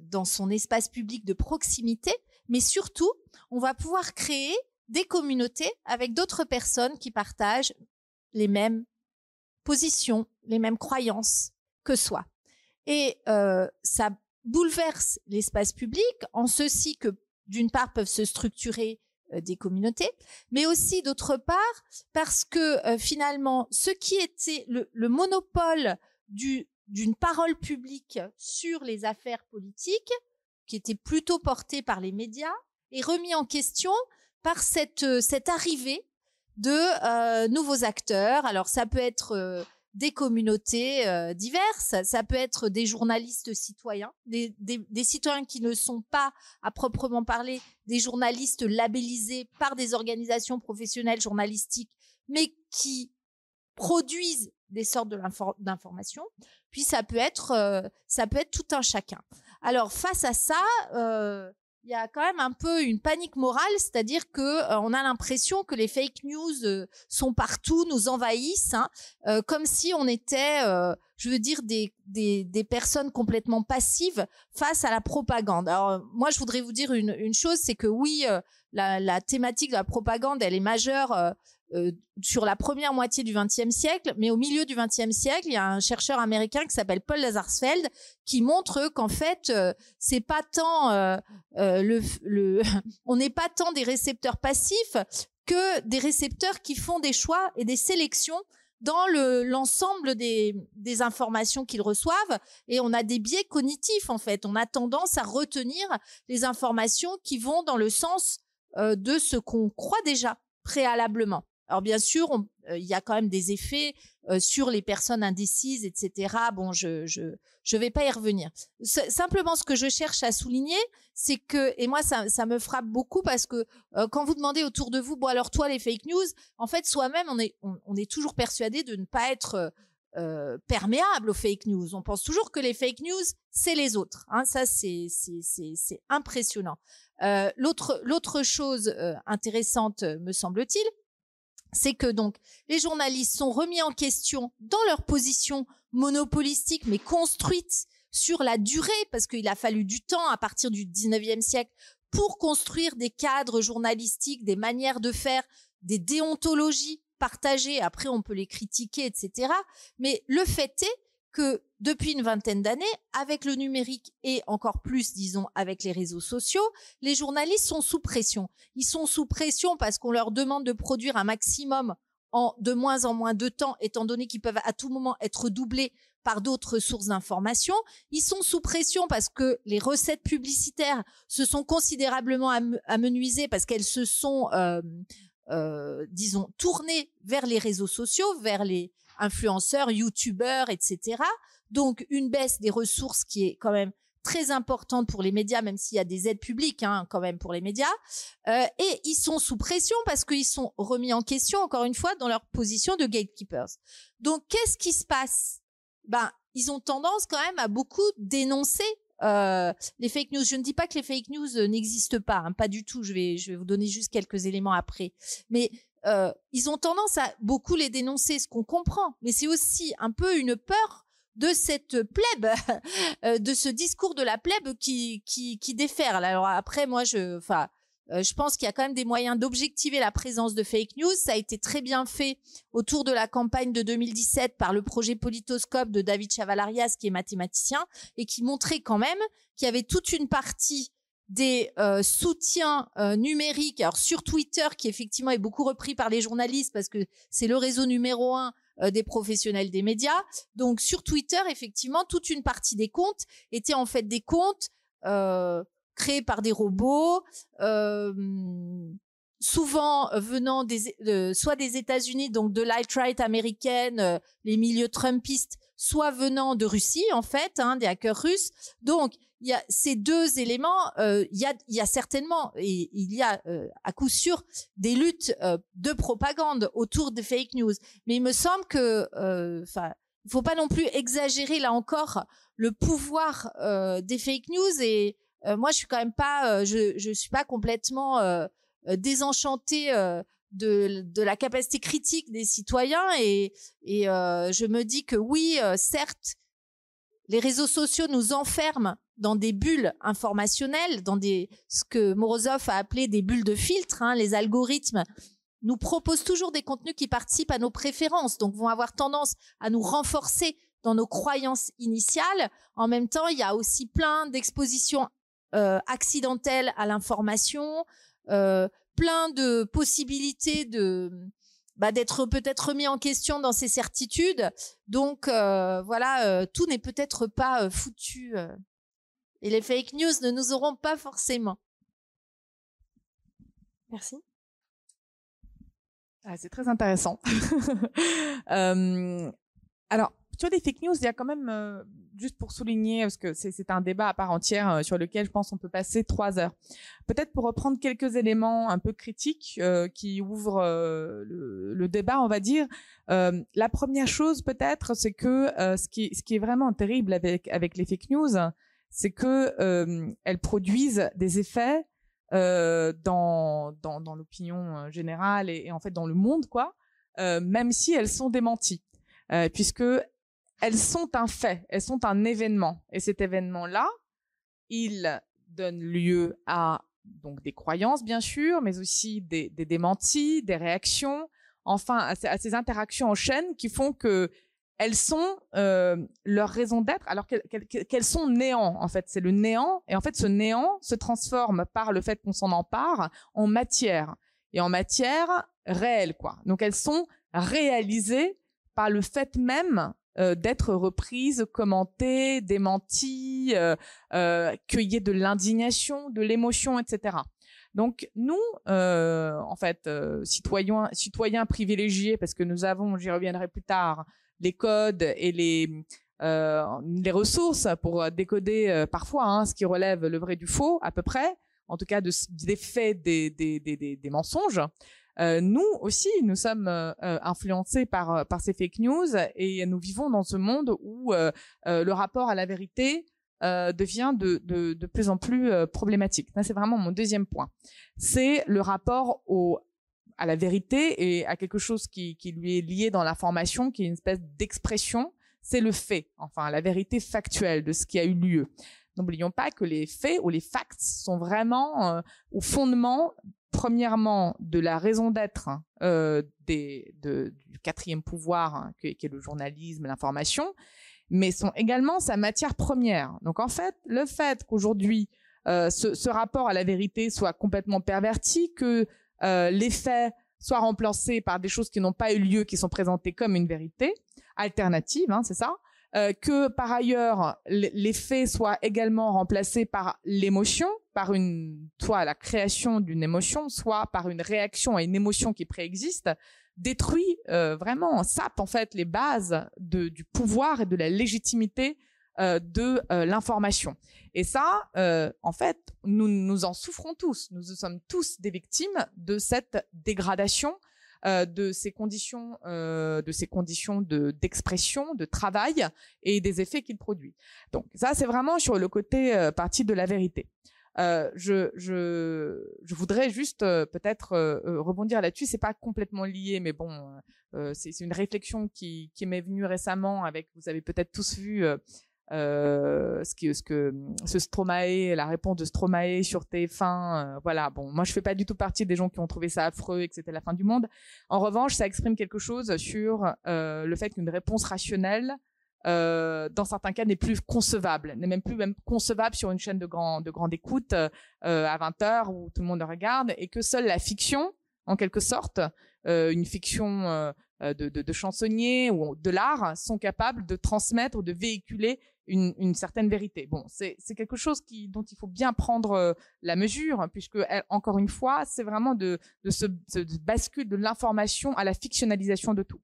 Speaker 3: dans son espace public de proximité, mais surtout, on va pouvoir créer des communautés avec d'autres personnes qui partagent les mêmes positions, les mêmes croyances que soi. Et euh, ça bouleverse l'espace public en ceci que d'une part peuvent se structurer euh, des communautés, mais aussi d'autre part parce que euh, finalement ce qui était le, le monopole du, d'une parole publique sur les affaires politiques, qui était plutôt porté par les médias, est remis en question par cette, euh, arrivée de euh, nouveaux acteurs. Alors ça peut être euh, des communautés diverses, ça peut être des journalistes citoyens, des, des, citoyens qui ne sont pas à proprement parler des journalistes labellisés par des organisations professionnelles journalistiques, mais qui produisent des sortes d'informations. Puis ça peut être ça peut être tout un chacun. Alors face à ça, il y a quand même un peu une panique morale, c'est-à-dire que euh, on a l'impression que les fake news euh, sont partout, nous envahissent, hein, euh, comme si on était, je veux dire, des, des, des, personnes complètement passives face à la propagande. Alors moi, je voudrais vous dire une, une chose, c'est que oui, la, la, thématique de la propagande, elle est majeure euh, sur la première moitié du XXe siècle, mais au milieu du XXe siècle, il y a un chercheur américain qui s'appelle Paul Lazarsfeld qui montre qu'en fait, euh, c'est pas tant euh, le, le on n'est pas tant des récepteurs passifs que des récepteurs qui font des choix et des sélections dans l'ensemble des, des informations qu'ils reçoivent et on a des biais cognitifs en fait. On a tendance à retenir les informations qui vont dans le sens de ce qu'on croit déjà préalablement. Alors bien sûr, euh, il y a quand même des effets euh, sur les personnes indécises, etc. Bon, je je je vais pas y revenir. simplement, ce que je cherche à souligner, c'est que et moi ça ça me frappe beaucoup parce que euh, quand vous demandez autour de vous, bon alors toi les fake news, en fait soi-même on est on, est toujours persuadé de ne pas être perméable aux fake news. On pense toujours que les fake news, c'est les autres. Hein. Ça, c'est c'est impressionnant. l'autre l'autre chose intéressante, me semble-t-il, c'est que donc les journalistes sont remis en question dans leur position monopolistique, mais construite sur la durée, parce qu'il a fallu du temps à partir du 19e siècle pour construire des cadres journalistiques, des manières de faire, des déontologies partagées. Après, on peut les critiquer, etc. Mais le fait est que depuis une vingtaine d'années, avec le numérique et encore plus, disons, avec les réseaux sociaux, les journalistes sont sous pression. Ils sont sous pression parce qu'on leur demande de produire un maximum en de moins en moins de temps, étant donné qu'ils peuvent à tout moment être doublés par d'autres sources d'information. Ils sont sous pression parce que les recettes publicitaires se sont considérablement amenuisées parce qu'elles se sont, euh, euh, disons, tournées vers les réseaux sociaux, vers les, influenceurs, youtubeurs, etc. Donc une baisse des ressources qui est quand même très importante pour les médias, même s'il y a des aides publiques hein, quand même pour les médias. Euh, et ils sont sous pression parce qu'ils sont remis en question, encore une fois, dans leur position de gatekeepers. Donc qu'est-ce qui se passe? Ben, ils ont tendance quand même à beaucoup dénoncer euh, les fake news. Je ne dis pas que les fake news euh, n'existent pas, hein, pas du tout. Je vais, je vais vous donner juste quelques éléments après. Mais euh, ils ont tendance à beaucoup les dénoncer, ce qu'on comprend, mais c'est aussi un peu une peur de cette plèbe, euh, de ce discours de la plèbe qui qui, qui déferle. Alors après, moi, je, enfin, euh, je pense qu'il y a quand même des moyens d'objectiver la présence de fake news. Ça a été très bien fait autour de la campagne de 2017 par le projet Politoscope de David Chavalarias, qui est mathématicien, et qui montrait quand même qu'il y avait toute une partie des euh, soutiens euh, numériques, alors sur Twitter, qui effectivement est beaucoup repris par les journalistes parce que c'est le réseau numéro un euh, des professionnels des médias. Donc sur Twitter, effectivement, toute une partie des comptes étaient en fait des comptes créés par des robots, souvent venant des, soit des États-Unis, donc de l'alt-right américaine, les milieux trumpistes soit venant de Russie en fait, hein, des hackers russes. Donc il y a ces deux éléments. Euh, il, y a, certainement et il y a euh, à coup sûr des luttes euh, de propagande autour des fake news. Mais il me semble que, enfin, il faut pas non plus exagérer là encore le pouvoir des fake news. Et moi, je suis quand même pas, je je suis pas complètement désenchantée. De, la capacité critique des citoyens et je me dis que oui, certes, les réseaux sociaux nous enferment dans des bulles informationnelles, dans des ce que Morozov a appelé des bulles de filtre. Hein, les algorithmes nous proposent toujours des contenus qui participent à nos préférences, donc vont avoir tendance à nous renforcer dans nos croyances initiales. En même temps, il y a aussi plein d'expositions euh, accidentelles à l'information, euh, plein de possibilités de bah, d'être peut-être remis en question dans ses certitudes. Donc euh, voilà, euh, tout n'est peut-être pas euh, foutu. et les fake news ne nous auront pas forcément.
Speaker 1: Merci.
Speaker 2: Ah, c'est très intéressant. alors, sur les fake news, il y a quand même juste pour souligner, parce que c'est un débat à part entière euh, sur lequel je pense on peut passer trois heures. Peut-être pour reprendre quelques éléments un peu critiques euh, qui ouvrent euh, le, débat, on va dire. la première chose peut-être, c'est que ce, qui, ce qui est vraiment terrible avec, avec les fake news, c'est que elles produisent des effets dans, dans, dans l'opinion générale et, et, en fait dans le monde, quoi, même si elles sont démenties. puisque elles sont un fait, elles sont un événement. Et cet événement-là, il donne lieu à donc des croyances, bien sûr, mais aussi des, démentis, des réactions, enfin à, ces interactions en chaîne qui font que elles sont euh, leur raison d'être, alors qu'elles sont néant. En fait, c'est le néant, et en fait, ce néant se transforme par le fait qu'on s'en empare en matière, et en matière réelle, quoi. Donc, elles sont réalisées par le fait même euh, d'être reprise, commentée, démentie, euh, euh, de l'indignation, de l'émotion, etc. Donc nous, euh, en fait, citoyens, citoyens privilégiés, parce que nous avons, j'y reviendrai plus tard, les codes et les les ressources pour décoder parfois hein, ce qui relève le vrai du faux, à peu près, en tout cas de, des faits, des, des, des, des mensonges. Euh, nous aussi, nous sommes euh, euh, influencés par ces fake news et nous vivons dans ce monde où le rapport à la vérité devient de, plus en plus problématique. c'est vraiment mon deuxième point. C'est le rapport à la vérité et à quelque chose qui lui est lié dans l'information, qui est une espèce d'expression, c'est le fait, enfin la vérité factuelle de ce qui a eu lieu. N'oublions pas que les faits ou les facts sont vraiment au fondement premièrement de la raison d'être euh, des, du quatrième pouvoir, hein, qui, est le journalisme, l'information, mais sont également sa matière première. Donc en fait, le fait qu'aujourd'hui euh, ce, rapport à la vérité soit complètement perverti, que euh, les faits soient remplacés par des choses qui n'ont pas eu lieu, qui sont présentées comme une vérité alternative, hein, c'est ça, euh, que par ailleurs les faits soient également remplacés par l'émotion, par une soit la création d'une émotion, soit par une réaction à une émotion qui préexiste, détruit euh, vraiment, sape en fait les bases du pouvoir et de la légitimité euh, de l'information. Et ça, en fait, nous en souffrons tous. Nous sommes tous des victimes de cette dégradation euh, de ces conditions, euh, de ces conditions de d'expression, de travail et des effets qu'il produit. Donc ça, c'est vraiment sur le côté euh, partie de la vérité. Euh, je, je, je voudrais juste euh, peut-être rebondir là-dessus. C'est pas complètement lié, mais bon, c'est une réflexion qui, qui m'est venue récemment. Avec, vous avez peut-être tous vu euh, ce, qui, ce que ce Stromae, la réponse de Stromae sur TF1, euh, voilà. Bon, moi je fais pas du tout partie des gens qui ont trouvé ça affreux et que c'était la fin du monde. En revanche, ça exprime quelque chose sur euh, le fait qu'une réponse rationnelle, euh, dans certains cas, n'est plus concevable, n'est même plus même concevable sur une chaîne de grand de grande écoute euh, à 20 heures où tout le monde regarde et que seule la fiction, en quelque sorte, une fiction de, de, de chansonniers ou de l'art sont capables de transmettre ou de véhiculer une, une, certaine vérité. Bon, c'est quelque chose qui, dont il faut bien prendre euh, la mesure, puisque encore une fois, c'est vraiment de, de ce, bascule de l'information à la fictionnalisation de tout.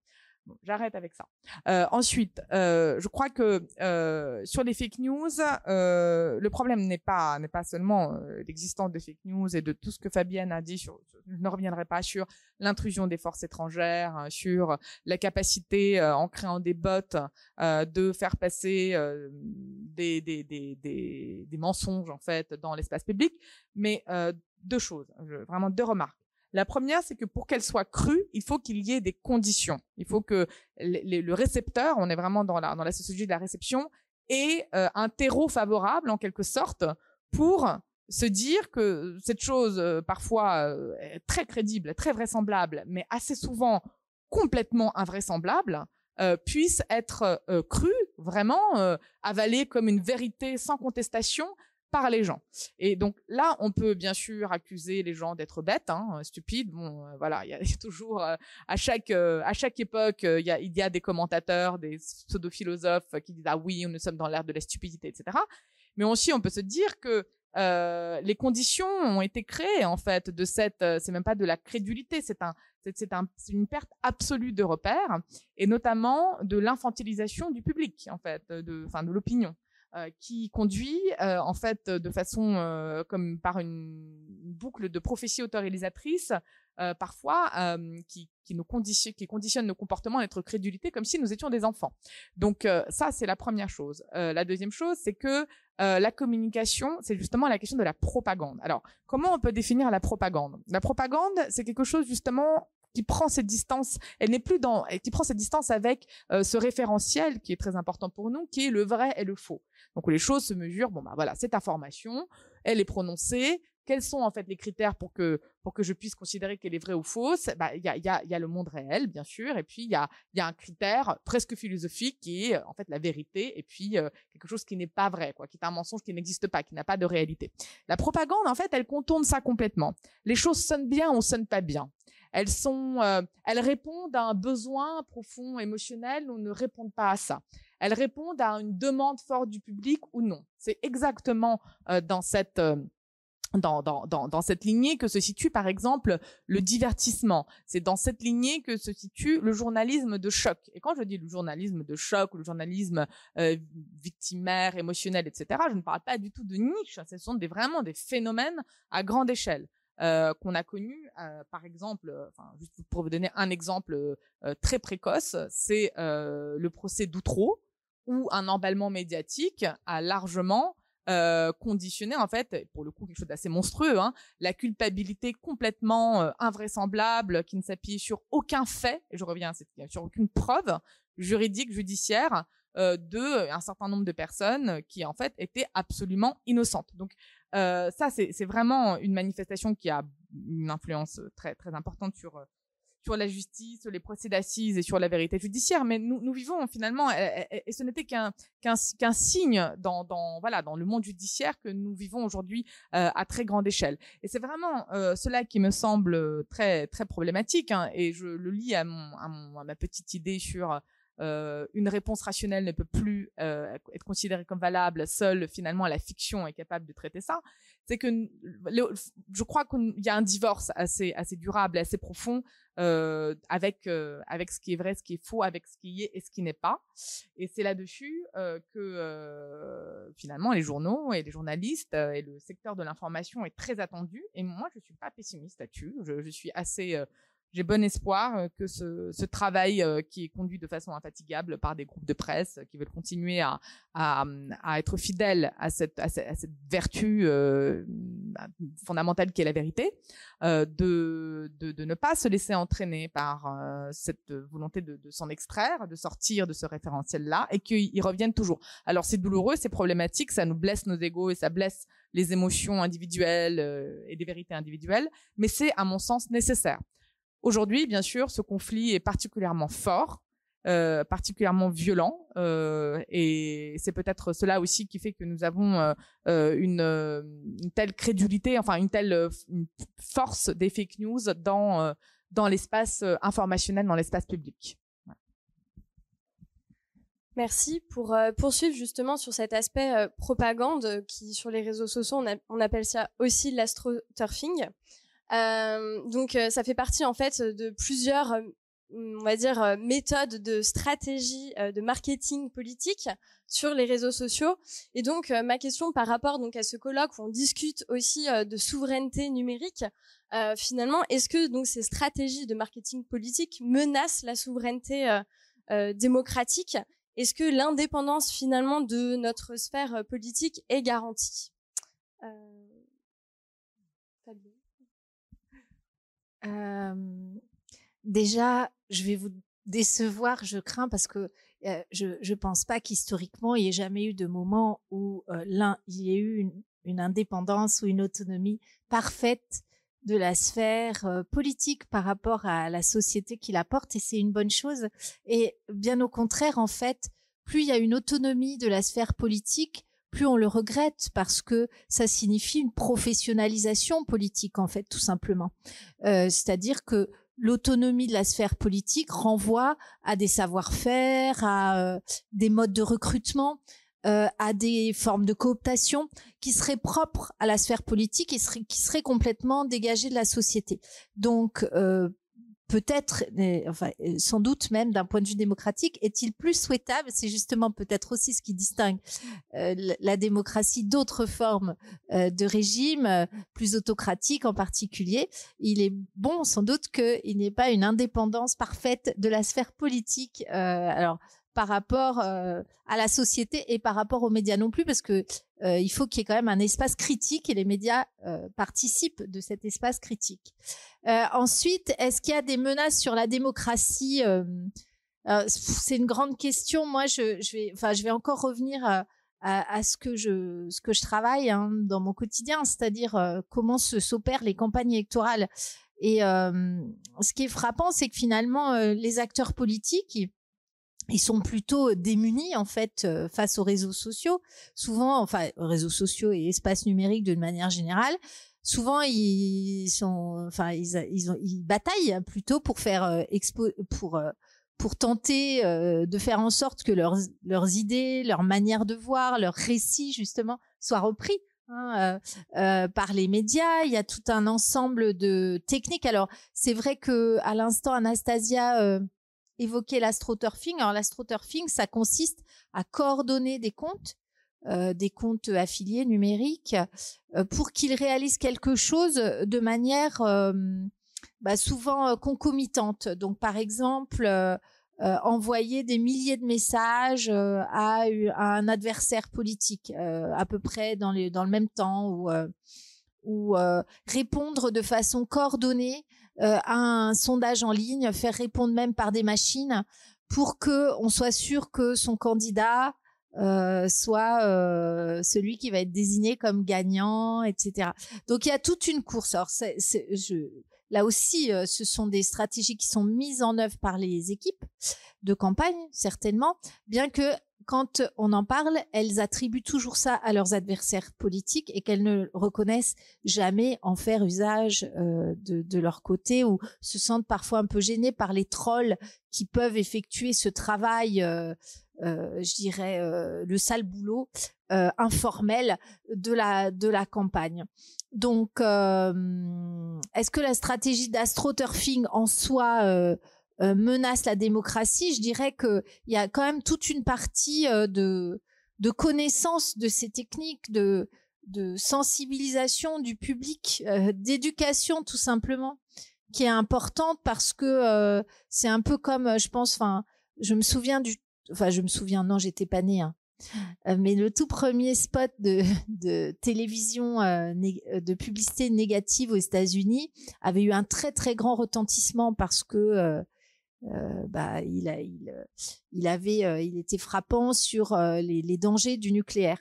Speaker 2: J'arrête avec ça. Euh, ensuite, euh, je crois que euh, sur les fake news, le problème n'est pas n'est pas seulement l'existence des fake news et de tout ce que Fabienne a dit. Je ne reviendrai pas sur l'intrusion des forces étrangères, hein, sur la capacité en créant des bots de faire passer des, des, des, des, des mensonges en fait dans l'espace public, mais deux choses, vraiment deux remarques. La première, c'est que pour qu'elle soit crue, il faut qu'il y ait des conditions. Il faut que le récepteur, on est vraiment dans la, dans sociologie de la réception, ait euh, un terreau favorable, en quelque sorte, pour se dire que cette chose, euh, parfois euh, très crédible, très vraisemblable, mais assez souvent complètement invraisemblable, puisse être crue, vraiment avalée comme une vérité sans contestation, par les gens. Et donc là, on peut bien sûr accuser les gens d'être bêtes, hein, stupides. Bon, euh, voilà, il y, a toujours euh, à chaque euh, à chaque époque, il y a, il y a des commentateurs, des pseudo-philosophes qui disent ah oui, nous sommes dans l'ère de la stupidité, etc. Mais aussi, on peut se dire que les conditions ont été créées en fait de cette, c'est même pas de la crédulité, c'est un, c'est un, une perte absolue de repères et notamment de l'infantilisation du public en fait, de, enfin de l'opinion. Euh, qui conduit euh, en fait de façon euh, comme par une, boucle de prophétie autorisatrice parfois qui, qui nous conditionne, qui conditionne nos comportements à notre crédulité comme si nous étions des enfants. Donc ça c'est la première chose. la deuxième chose c'est que la communication, c'est justement la question de la propagande. Alors, comment on peut définir la propagande? La propagande, c'est quelque chose justement qui prend cette distance, elle n'est plus dans, qui prend cette distance avec euh, ce référentiel qui est très important pour nous, qui est le vrai et le faux. Donc les choses se mesurent. Bon bah voilà, cette information, elle est prononcée. Quels sont en fait les critères pour que pour que je puisse considérer qu'elle est vraie ou fausse? Bah il y a il y a y a le monde réel bien sûr, et puis il y a il y a un critère presque philosophique qui est en fait la vérité, et puis euh, quelque chose qui n'est pas vrai, quoi, qui est un mensonge qui n'existe pas, qui n'a pas de réalité. La propagande en fait, elle contourne ça complètement. Les choses sonnent bien ou sonnent pas bien. Euh, elles répondent à un besoin profond émotionnel ou ne répondent pas à ça. Elles répondent à une demande forte du public ou non. C'est exactement euh, dans cette euh, dans, dans, dans, cette lignée que se situe par exemple le divertissement. C'est dans cette lignée que se situe le journalisme de choc. Et quand je dis le journalisme de choc ou le journalisme victimaire, émotionnel, etc., je ne parle pas du tout de niche. Ce sont vraiment des phénomènes à grande échelle. Euh, qu'on a connu, euh, par exemple, euh, enfin, juste pour vous donner un exemple très précoce, c'est le procès d'Outreau, où un emballement médiatique a largement conditionné, en fait, pour le coup quelque chose d'assez monstrueux, hein, la culpabilité complètement invraisemblable qui ne s'appuie sur aucun fait, et je reviens, sur aucune preuve juridique, judiciaire, euh, de un certain nombre de personnes qui en fait étaient absolument innocentes. Donc euh, ça, c'est vraiment une manifestation qui a une influence très très importante sur sur la justice, sur les procès d'assises et sur la vérité judiciaire. Mais nous, vivons finalement, et, ce n'était qu'un qu'un signe dans, dans, voilà, dans le monde judiciaire que nous vivons aujourd'hui euh, à très grande échelle. Et c'est vraiment euh, cela qui me semble très, très problématique. Hein, et je le lis à, mon, à ma petite idée sur euh, une réponse rationnelle ne peut plus euh, être considérée comme valable, seule finalement la fiction est capable de traiter ça, c'est que je crois qu'il y a un divorce assez durable, assez profond euh, avec avec ce qui est vrai, ce qui est faux, avec ce qui est et ce qui n'est pas. Et c'est là-dessus que finalement les journaux et les journalistes et le secteur de l'information est très attendu. Et moi, je suis pas pessimiste là-dessus. Je, je suis assez j'ai bon espoir euh, que ce, ce, travail euh, qui est conduit de façon infatigable par des groupes de presse qui veulent continuer à, à, à être fidèles à cette, à cette, à cette vertu euh, fondamentale qui est la vérité, euh, de, de, de, ne pas se laisser entraîner par euh, cette volonté de, de s'en extraire, de sortir de ce référentiel-là, et qu'ils reviennent toujours. Alors c'est douloureux, c'est problématique, ça nous blesse nos égaux et ça blesse les émotions individuelles et des vérités individuelles, mais c'est à mon sens nécessaire. Aujourd'hui, bien sûr, ce conflit est particulièrement fort, euh, particulièrement violent, euh, et c'est peut-être cela aussi qui fait que nous avons euh, une, telle crédulité, enfin une telle force des fake news dans dans l'espace informationnel, dans l'espace public.
Speaker 1: Merci pour poursuivre justement sur cet aspect propagande qui sur les réseaux sociaux on, appelle ça aussi l'astroturfing. Euh, donc euh, ça fait partie en fait de plusieurs euh, on va dire, méthode de stratégie de marketing politique sur les réseaux sociaux. Et donc, ma question par rapport donc à ce colloque où on discute aussi de souveraineté numérique, finalement, est-ce que donc ces stratégies de marketing politique menacent la souveraineté démocratique? Est-ce que l'indépendance finalement de notre sphère politique est garantie?
Speaker 3: Déjà, je vais vous décevoir, je crains, parce que je ne pense pas qu'historiquement, il n'y ait jamais eu de moment où l'un, il y ait eu une, une, indépendance ou une autonomie parfaite de la sphère politique par rapport à la société qui la porte, et c'est une bonne chose. Et bien au contraire, en fait, plus il y a une autonomie de la sphère politique, plus on le regrette parce que ça signifie une professionnalisation politique en fait tout simplement. Euh, c'est-à-dire que l'autonomie de la sphère politique renvoie à des savoir-faire, à euh, des modes de recrutement, euh, à des formes de cooptation qui seraient propres à la sphère politique et qui seraient complètement dégagées de la société. Donc, peut-être, enfin, euh, sans doute même d'un point de vue démocratique, est-il plus souhaitable C'est justement peut-être aussi ce qui distingue euh, la démocratie d'autres formes euh, de régime, plus autocratiques en particulier. Il est bon, sans doute, qu'il n'y ait pas une indépendance parfaite de la sphère politique. alors, par rapport à la société et par rapport aux médias non plus, parce que il faut qu'il y ait quand même un espace critique et les médias participent de cet espace critique. Euh, ensuite, est-ce qu'il y a des menaces sur la démocratie euh, euh, C'est une grande question. Moi, je, je, vais, enfin, je vais encore revenir à, à, ce que je, ce que je travaille hein, dans mon quotidien, c'est-à-dire comment se s'opèrent les campagnes électorales. Et ce qui est frappant, c'est que finalement, les acteurs politiques, ils sont plutôt démunis en fait face aux réseaux sociaux. Souvent, enfin, réseaux sociaux et espaces numériques d'une manière générale souvent ils sont, enfin ils, ils, ont, ils bataillent plutôt pour faire euh, expo, pour euh, pour tenter euh, de faire en sorte que leurs leurs idées, leur manière de voir, leurs récits justement soient repris. Hein, par les médias, il y a tout un ensemble de techniques. Alors c'est vrai que à l'instant Anastasia évoquait l'astroturfing. Alors l'astroturfing, ça consiste à coordonner des comptes euh, des comptes affiliés numériques euh, pour qu'ils réalisent quelque chose de manière euh, bah, souvent concomitante. Donc, par exemple, envoyer des milliers de messages à, un adversaire politique à peu près dans, dans le même temps ou répondre de façon coordonnée à un sondage en ligne, faire répondre même par des machines pour que on soit sûr que son candidat euh, soit euh, celui qui va être désigné comme gagnant, etc. Donc il y a toute une course. Alors là aussi, euh, ce sont des stratégies qui sont mises en œuvre par les équipes de campagne, certainement, bien que quand on en parle, elles attribuent toujours ça à leurs adversaires politiques et qu'elles ne reconnaissent jamais en faire usage de, de, leur côté ou se sentent parfois un peu gênées par les trolls qui peuvent effectuer ce travail euh, je dirais, euh, le sale boulot euh, informel de la, de la campagne. Donc, est-ce que la stratégie d'astroturfing en soi menace la démocratie Je dirais qu'il y a quand même toute une partie de, de connaissance de ces techniques, de, de sensibilisation du public, d'éducation tout simplement, qui est importante parce que c'est un peu comme, je pense, enfin, je me souviens du enfin je me souviens, non, j'étais pas née, hein. euh, mais le tout premier spot de, de télévision euh, euh, de publicité négative aux États-Unis avait eu un très très grand retentissement parce que bah il a il, il avait il était frappant sur les, les, dangers du nucléaire.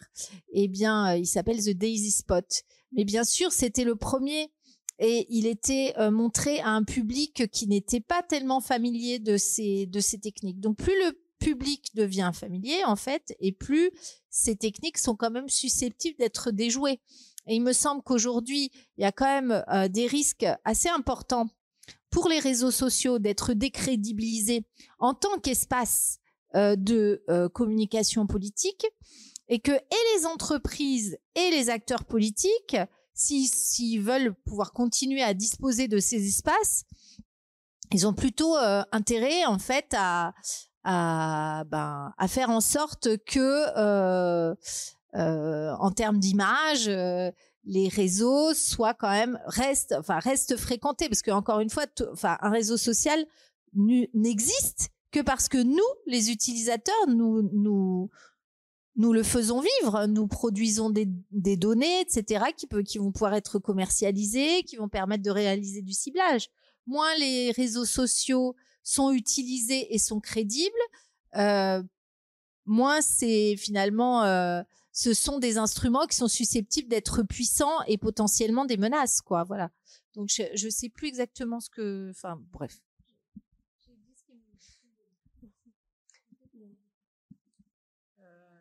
Speaker 3: Eh bien, il s'appelle The Daisy Spot. Mais bien sûr, c'était le premier et il était montré à un public qui n'était pas tellement familier de ces de ces techniques. Donc plus le public devient familier, en fait, et plus ces techniques sont quand même susceptibles d'être déjouées. Et il me semble qu'aujourd'hui, il y a quand même euh, des risques assez importants pour les réseaux sociaux d'être décrédibilisés en tant qu'espace euh, de euh, communication politique et que et les entreprises et les acteurs politiques, s'ils veulent pouvoir continuer à disposer de ces espaces, ils ont plutôt intérêt en fait à à, ben, à faire en sorte que en termes d'image les réseaux soient quand même restent enfin restent fréquentés parce que encore une fois enfin un réseau social n'existe que parce que nous les utilisateurs nous nous nous le faisons vivre, nous produisons des, des données, etc., qui, peut, qui vont pouvoir être commercialisées, qui vont permettre de réaliser du ciblage. Moins les réseaux sociaux sont utilisés et sont crédibles, euh, moins c'est finalement euh, ce sont des instruments qui sont susceptibles d'être puissants et potentiellement des menaces, quoi. Voilà. Donc je ne sais plus exactement ce que, enfin bref.
Speaker 2: Euh,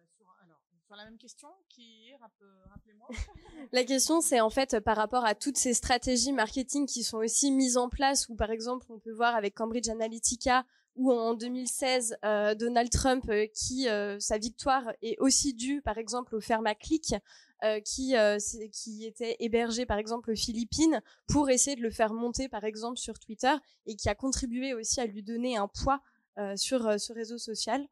Speaker 2: sur la même question, qui rappelez-moi.
Speaker 1: la question, c'est en fait par rapport à toutes ces stratégies marketing qui sont aussi mises en place, ou par exemple, on peut voir avec Cambridge Analytica ou en 2016, euh, Donald Trump, euh, qui euh, sa victoire est aussi due, par exemple, au Fermaclick, qui qui était hébergé, par exemple, aux Philippines, pour essayer de le faire monter, par exemple, sur Twitter, et qui a contribué aussi à lui donner un poids sur ce réseau social.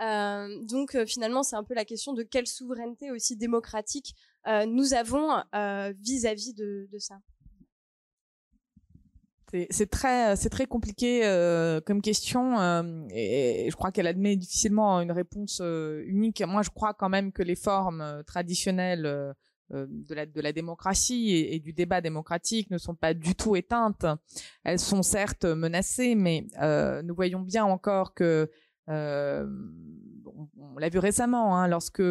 Speaker 1: donc finalement, c'est un peu la question de quelle souveraineté aussi démocratique nous avons vis-à-vis de ça.
Speaker 2: C'est très, c'est très compliqué euh, comme question euh, et, je crois qu'elle admet difficilement une réponse euh, unique. Moi, je crois quand même que les formes traditionnelles de la, de la démocratie et, du débat démocratique ne sont pas du tout éteintes. Elles sont certes menacées, mais nous voyons bien encore que, on, on l'a vu récemment, hein, lorsque,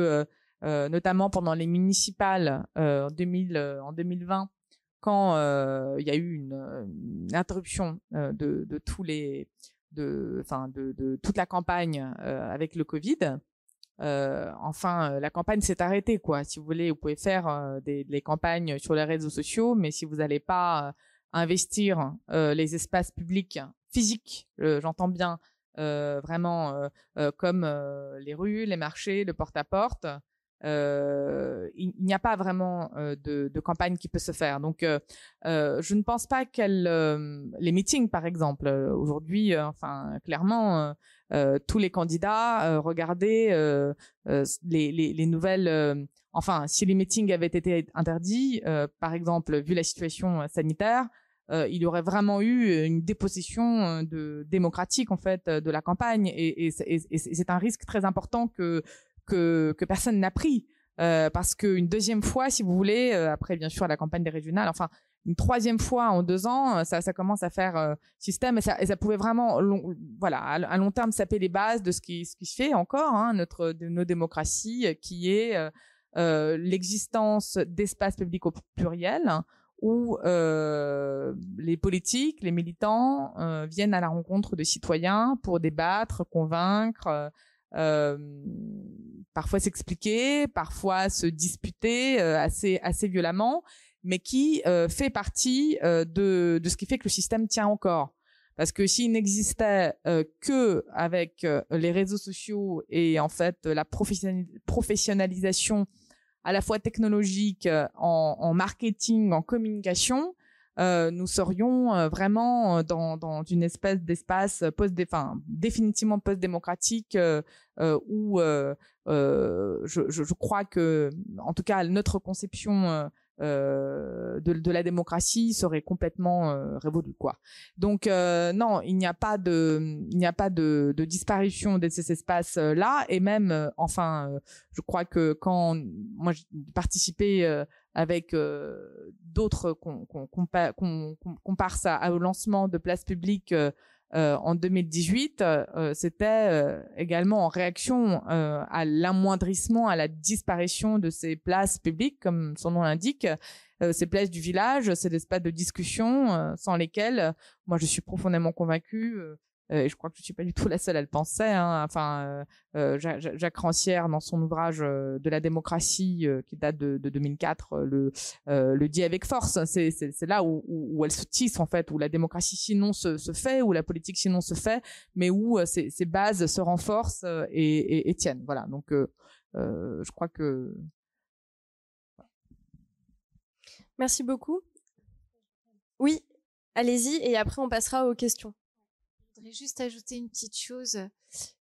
Speaker 2: notamment pendant les municipales en, 2000, en 2020, quand euh, il y a eu une, interruption euh, de, de, les, de, enfin de, toute la campagne euh, avec le Covid. enfin, la campagne s'est arrêtée, quoi. Si vous voulez, vous pouvez faire des, des campagnes sur les réseaux sociaux, mais si vous n'allez pas investir les espaces publics physiques, j'entends bien, vraiment comme les rues, les marchés, le porte-à-porte, euh, il, n'y a pas vraiment euh, de, de, campagne qui peut se faire. Donc, euh, euh je ne pense pas qu'elle, euh, les meetings, par exemple, aujourd'hui, enfin, clairement, tous les candidats regardaient les, les, les, nouvelles. enfin, si les meetings avaient été interdits, par exemple, vu la situation sanitaire, il y aurait vraiment eu une dépossession de démocratique en fait de la campagne et, et, et c'est un risque très important que que, personne n'a pris. Euh, parce qu'une deuxième fois, si vous voulez, euh, après bien sûr la campagne des régionales, enfin une troisième fois en deux ans, euh, ça, commence à faire système et ça, pouvait vraiment, voilà, à, long terme saper les bases de ce qui, se fait encore, hein, notre, de nos démocraties, qui est l'existence d'espaces publics au pluriel où les politiques, les militants viennent à la rencontre de citoyens pour débattre, convaincre parfois s'expliquer, parfois se disputer euh, assez assez violemment, mais qui euh, fait partie de de ce qui fait que le système tient encore. Parce que s'il n'existait que avec les réseaux sociaux et en fait la professionnalisation à la fois technologique, en, en marketing, en communication, euh, nous serions euh, vraiment euh, dans, dans une espèce d'espace post enfin définitivement post-démocratique où je, je, je, crois que en tout cas notre conception euh, de, de, la démocratie serait complètement euh, révolue quoi. Donc euh, non, il n'y a pas de il n'y a pas de, de disparition de ces espaces là et même enfin je crois que quand moi j'ai participé avec d'autres qu'on qu qu'on compare ça au lancement de places publiques euh, en 2018, euh, c'était euh, également en réaction à l'amoindrissement, à la disparition de ces places publiques, comme son nom l'indique. ces places du village, ces espaces de discussion sans lesquels, moi je suis profondément convaincue, euh, je crois que je suis pas du tout la seule à le penser. Hein. Enfin, euh, euh Jacques Rancière, dans son ouvrage de la démocratie qui date de, de 2004, le, dit avec force. C'est là où, où, elle se tisse en fait, où la démocratie sinon se, fait, où la politique sinon se fait, mais où ces bases se renforcent et, et, et tiennent. Voilà. Donc, je crois que.
Speaker 1: Merci beaucoup. Oui, allez-y et après on passera aux questions.
Speaker 3: Voudrais juste ajouter une petite chose.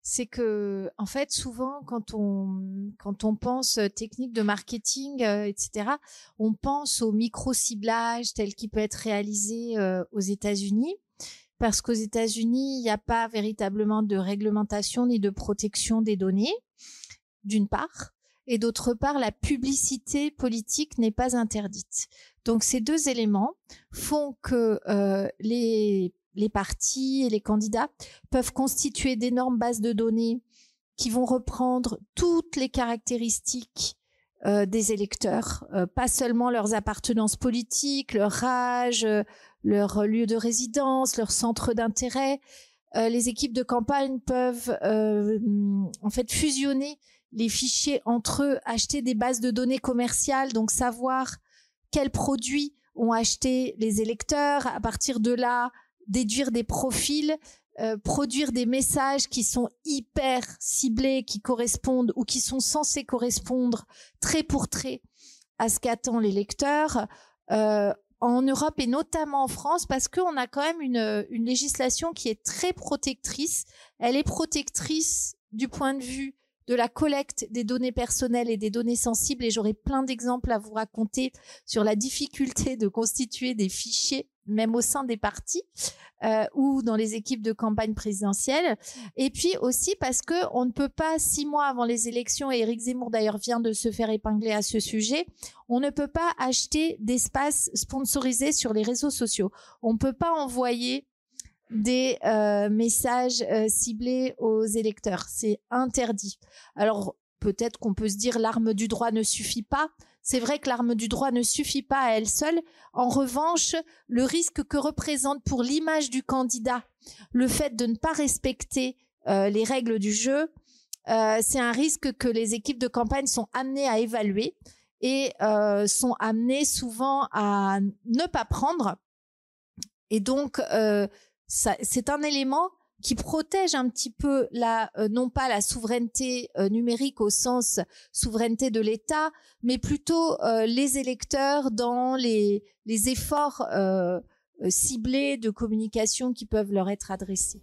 Speaker 3: C'est que, en fait, souvent, quand on, quand on pense technique de marketing, etc., on pense au micro-ciblage tel qu'il peut être réalisé aux États-Unis parce qu'aux États-Unis, il n'y a pas véritablement de réglementation ni de protection des données, d'une part, et d'autre part, la publicité politique n'est pas interdite. Donc ces deux éléments font que euh, les, les partis et les candidats peuvent constituer d'énormes bases de données qui vont reprendre toutes les caractéristiques euh, des électeurs, euh, pas seulement leurs appartenances politiques, leur âge, leur lieu de résidence, leur centre d'intérêt. Euh, les équipes de campagne peuvent euh, en fait fusionner les fichiers entre eux, acheter des bases de données commerciales, donc savoir quels produits ont acheté les électeurs, à partir de là déduire des profils, euh, produire des messages qui sont hyper ciblés, qui correspondent ou qui sont censés correspondre trait pour trait à ce qu'attend l'électeur. Euh, en Europe et notamment en France parce qu'on a quand même une, une législation qui est très protectrice. Elle est protectrice du point de vue de la collecte des données personnelles et des données sensibles et j'aurai plein d'exemples à vous raconter sur la difficulté de constituer des fichiers même au sein des partis euh, ou dans les équipes de campagne présidentielle. Et puis aussi parce que on ne peut pas six mois avant les élections, et Éric Zemmour d'ailleurs vient de se faire épingler à ce sujet, on ne peut pas acheter d'espace sponsorisés sur les réseaux sociaux. On ne peut pas envoyer des euh, messages euh, ciblés aux électeurs. C'est interdit. Alors peut-être qu'on peut se dire l'arme du droit ne suffit pas. C'est vrai que l'arme du droit ne suffit pas à elle seule. En revanche, le risque que représente pour l'image du candidat le fait de ne pas respecter euh, les règles du jeu, euh, c'est un risque que les équipes de campagne sont amenées à évaluer et euh, sont amenées souvent à ne pas prendre. Et donc, c'est un élément qui protège un petit peu la euh, non pas la souveraineté euh, numérique au sens souveraineté de l'État, mais plutôt euh, les électeurs dans les, les efforts ciblés de communication qui peuvent leur être adressés.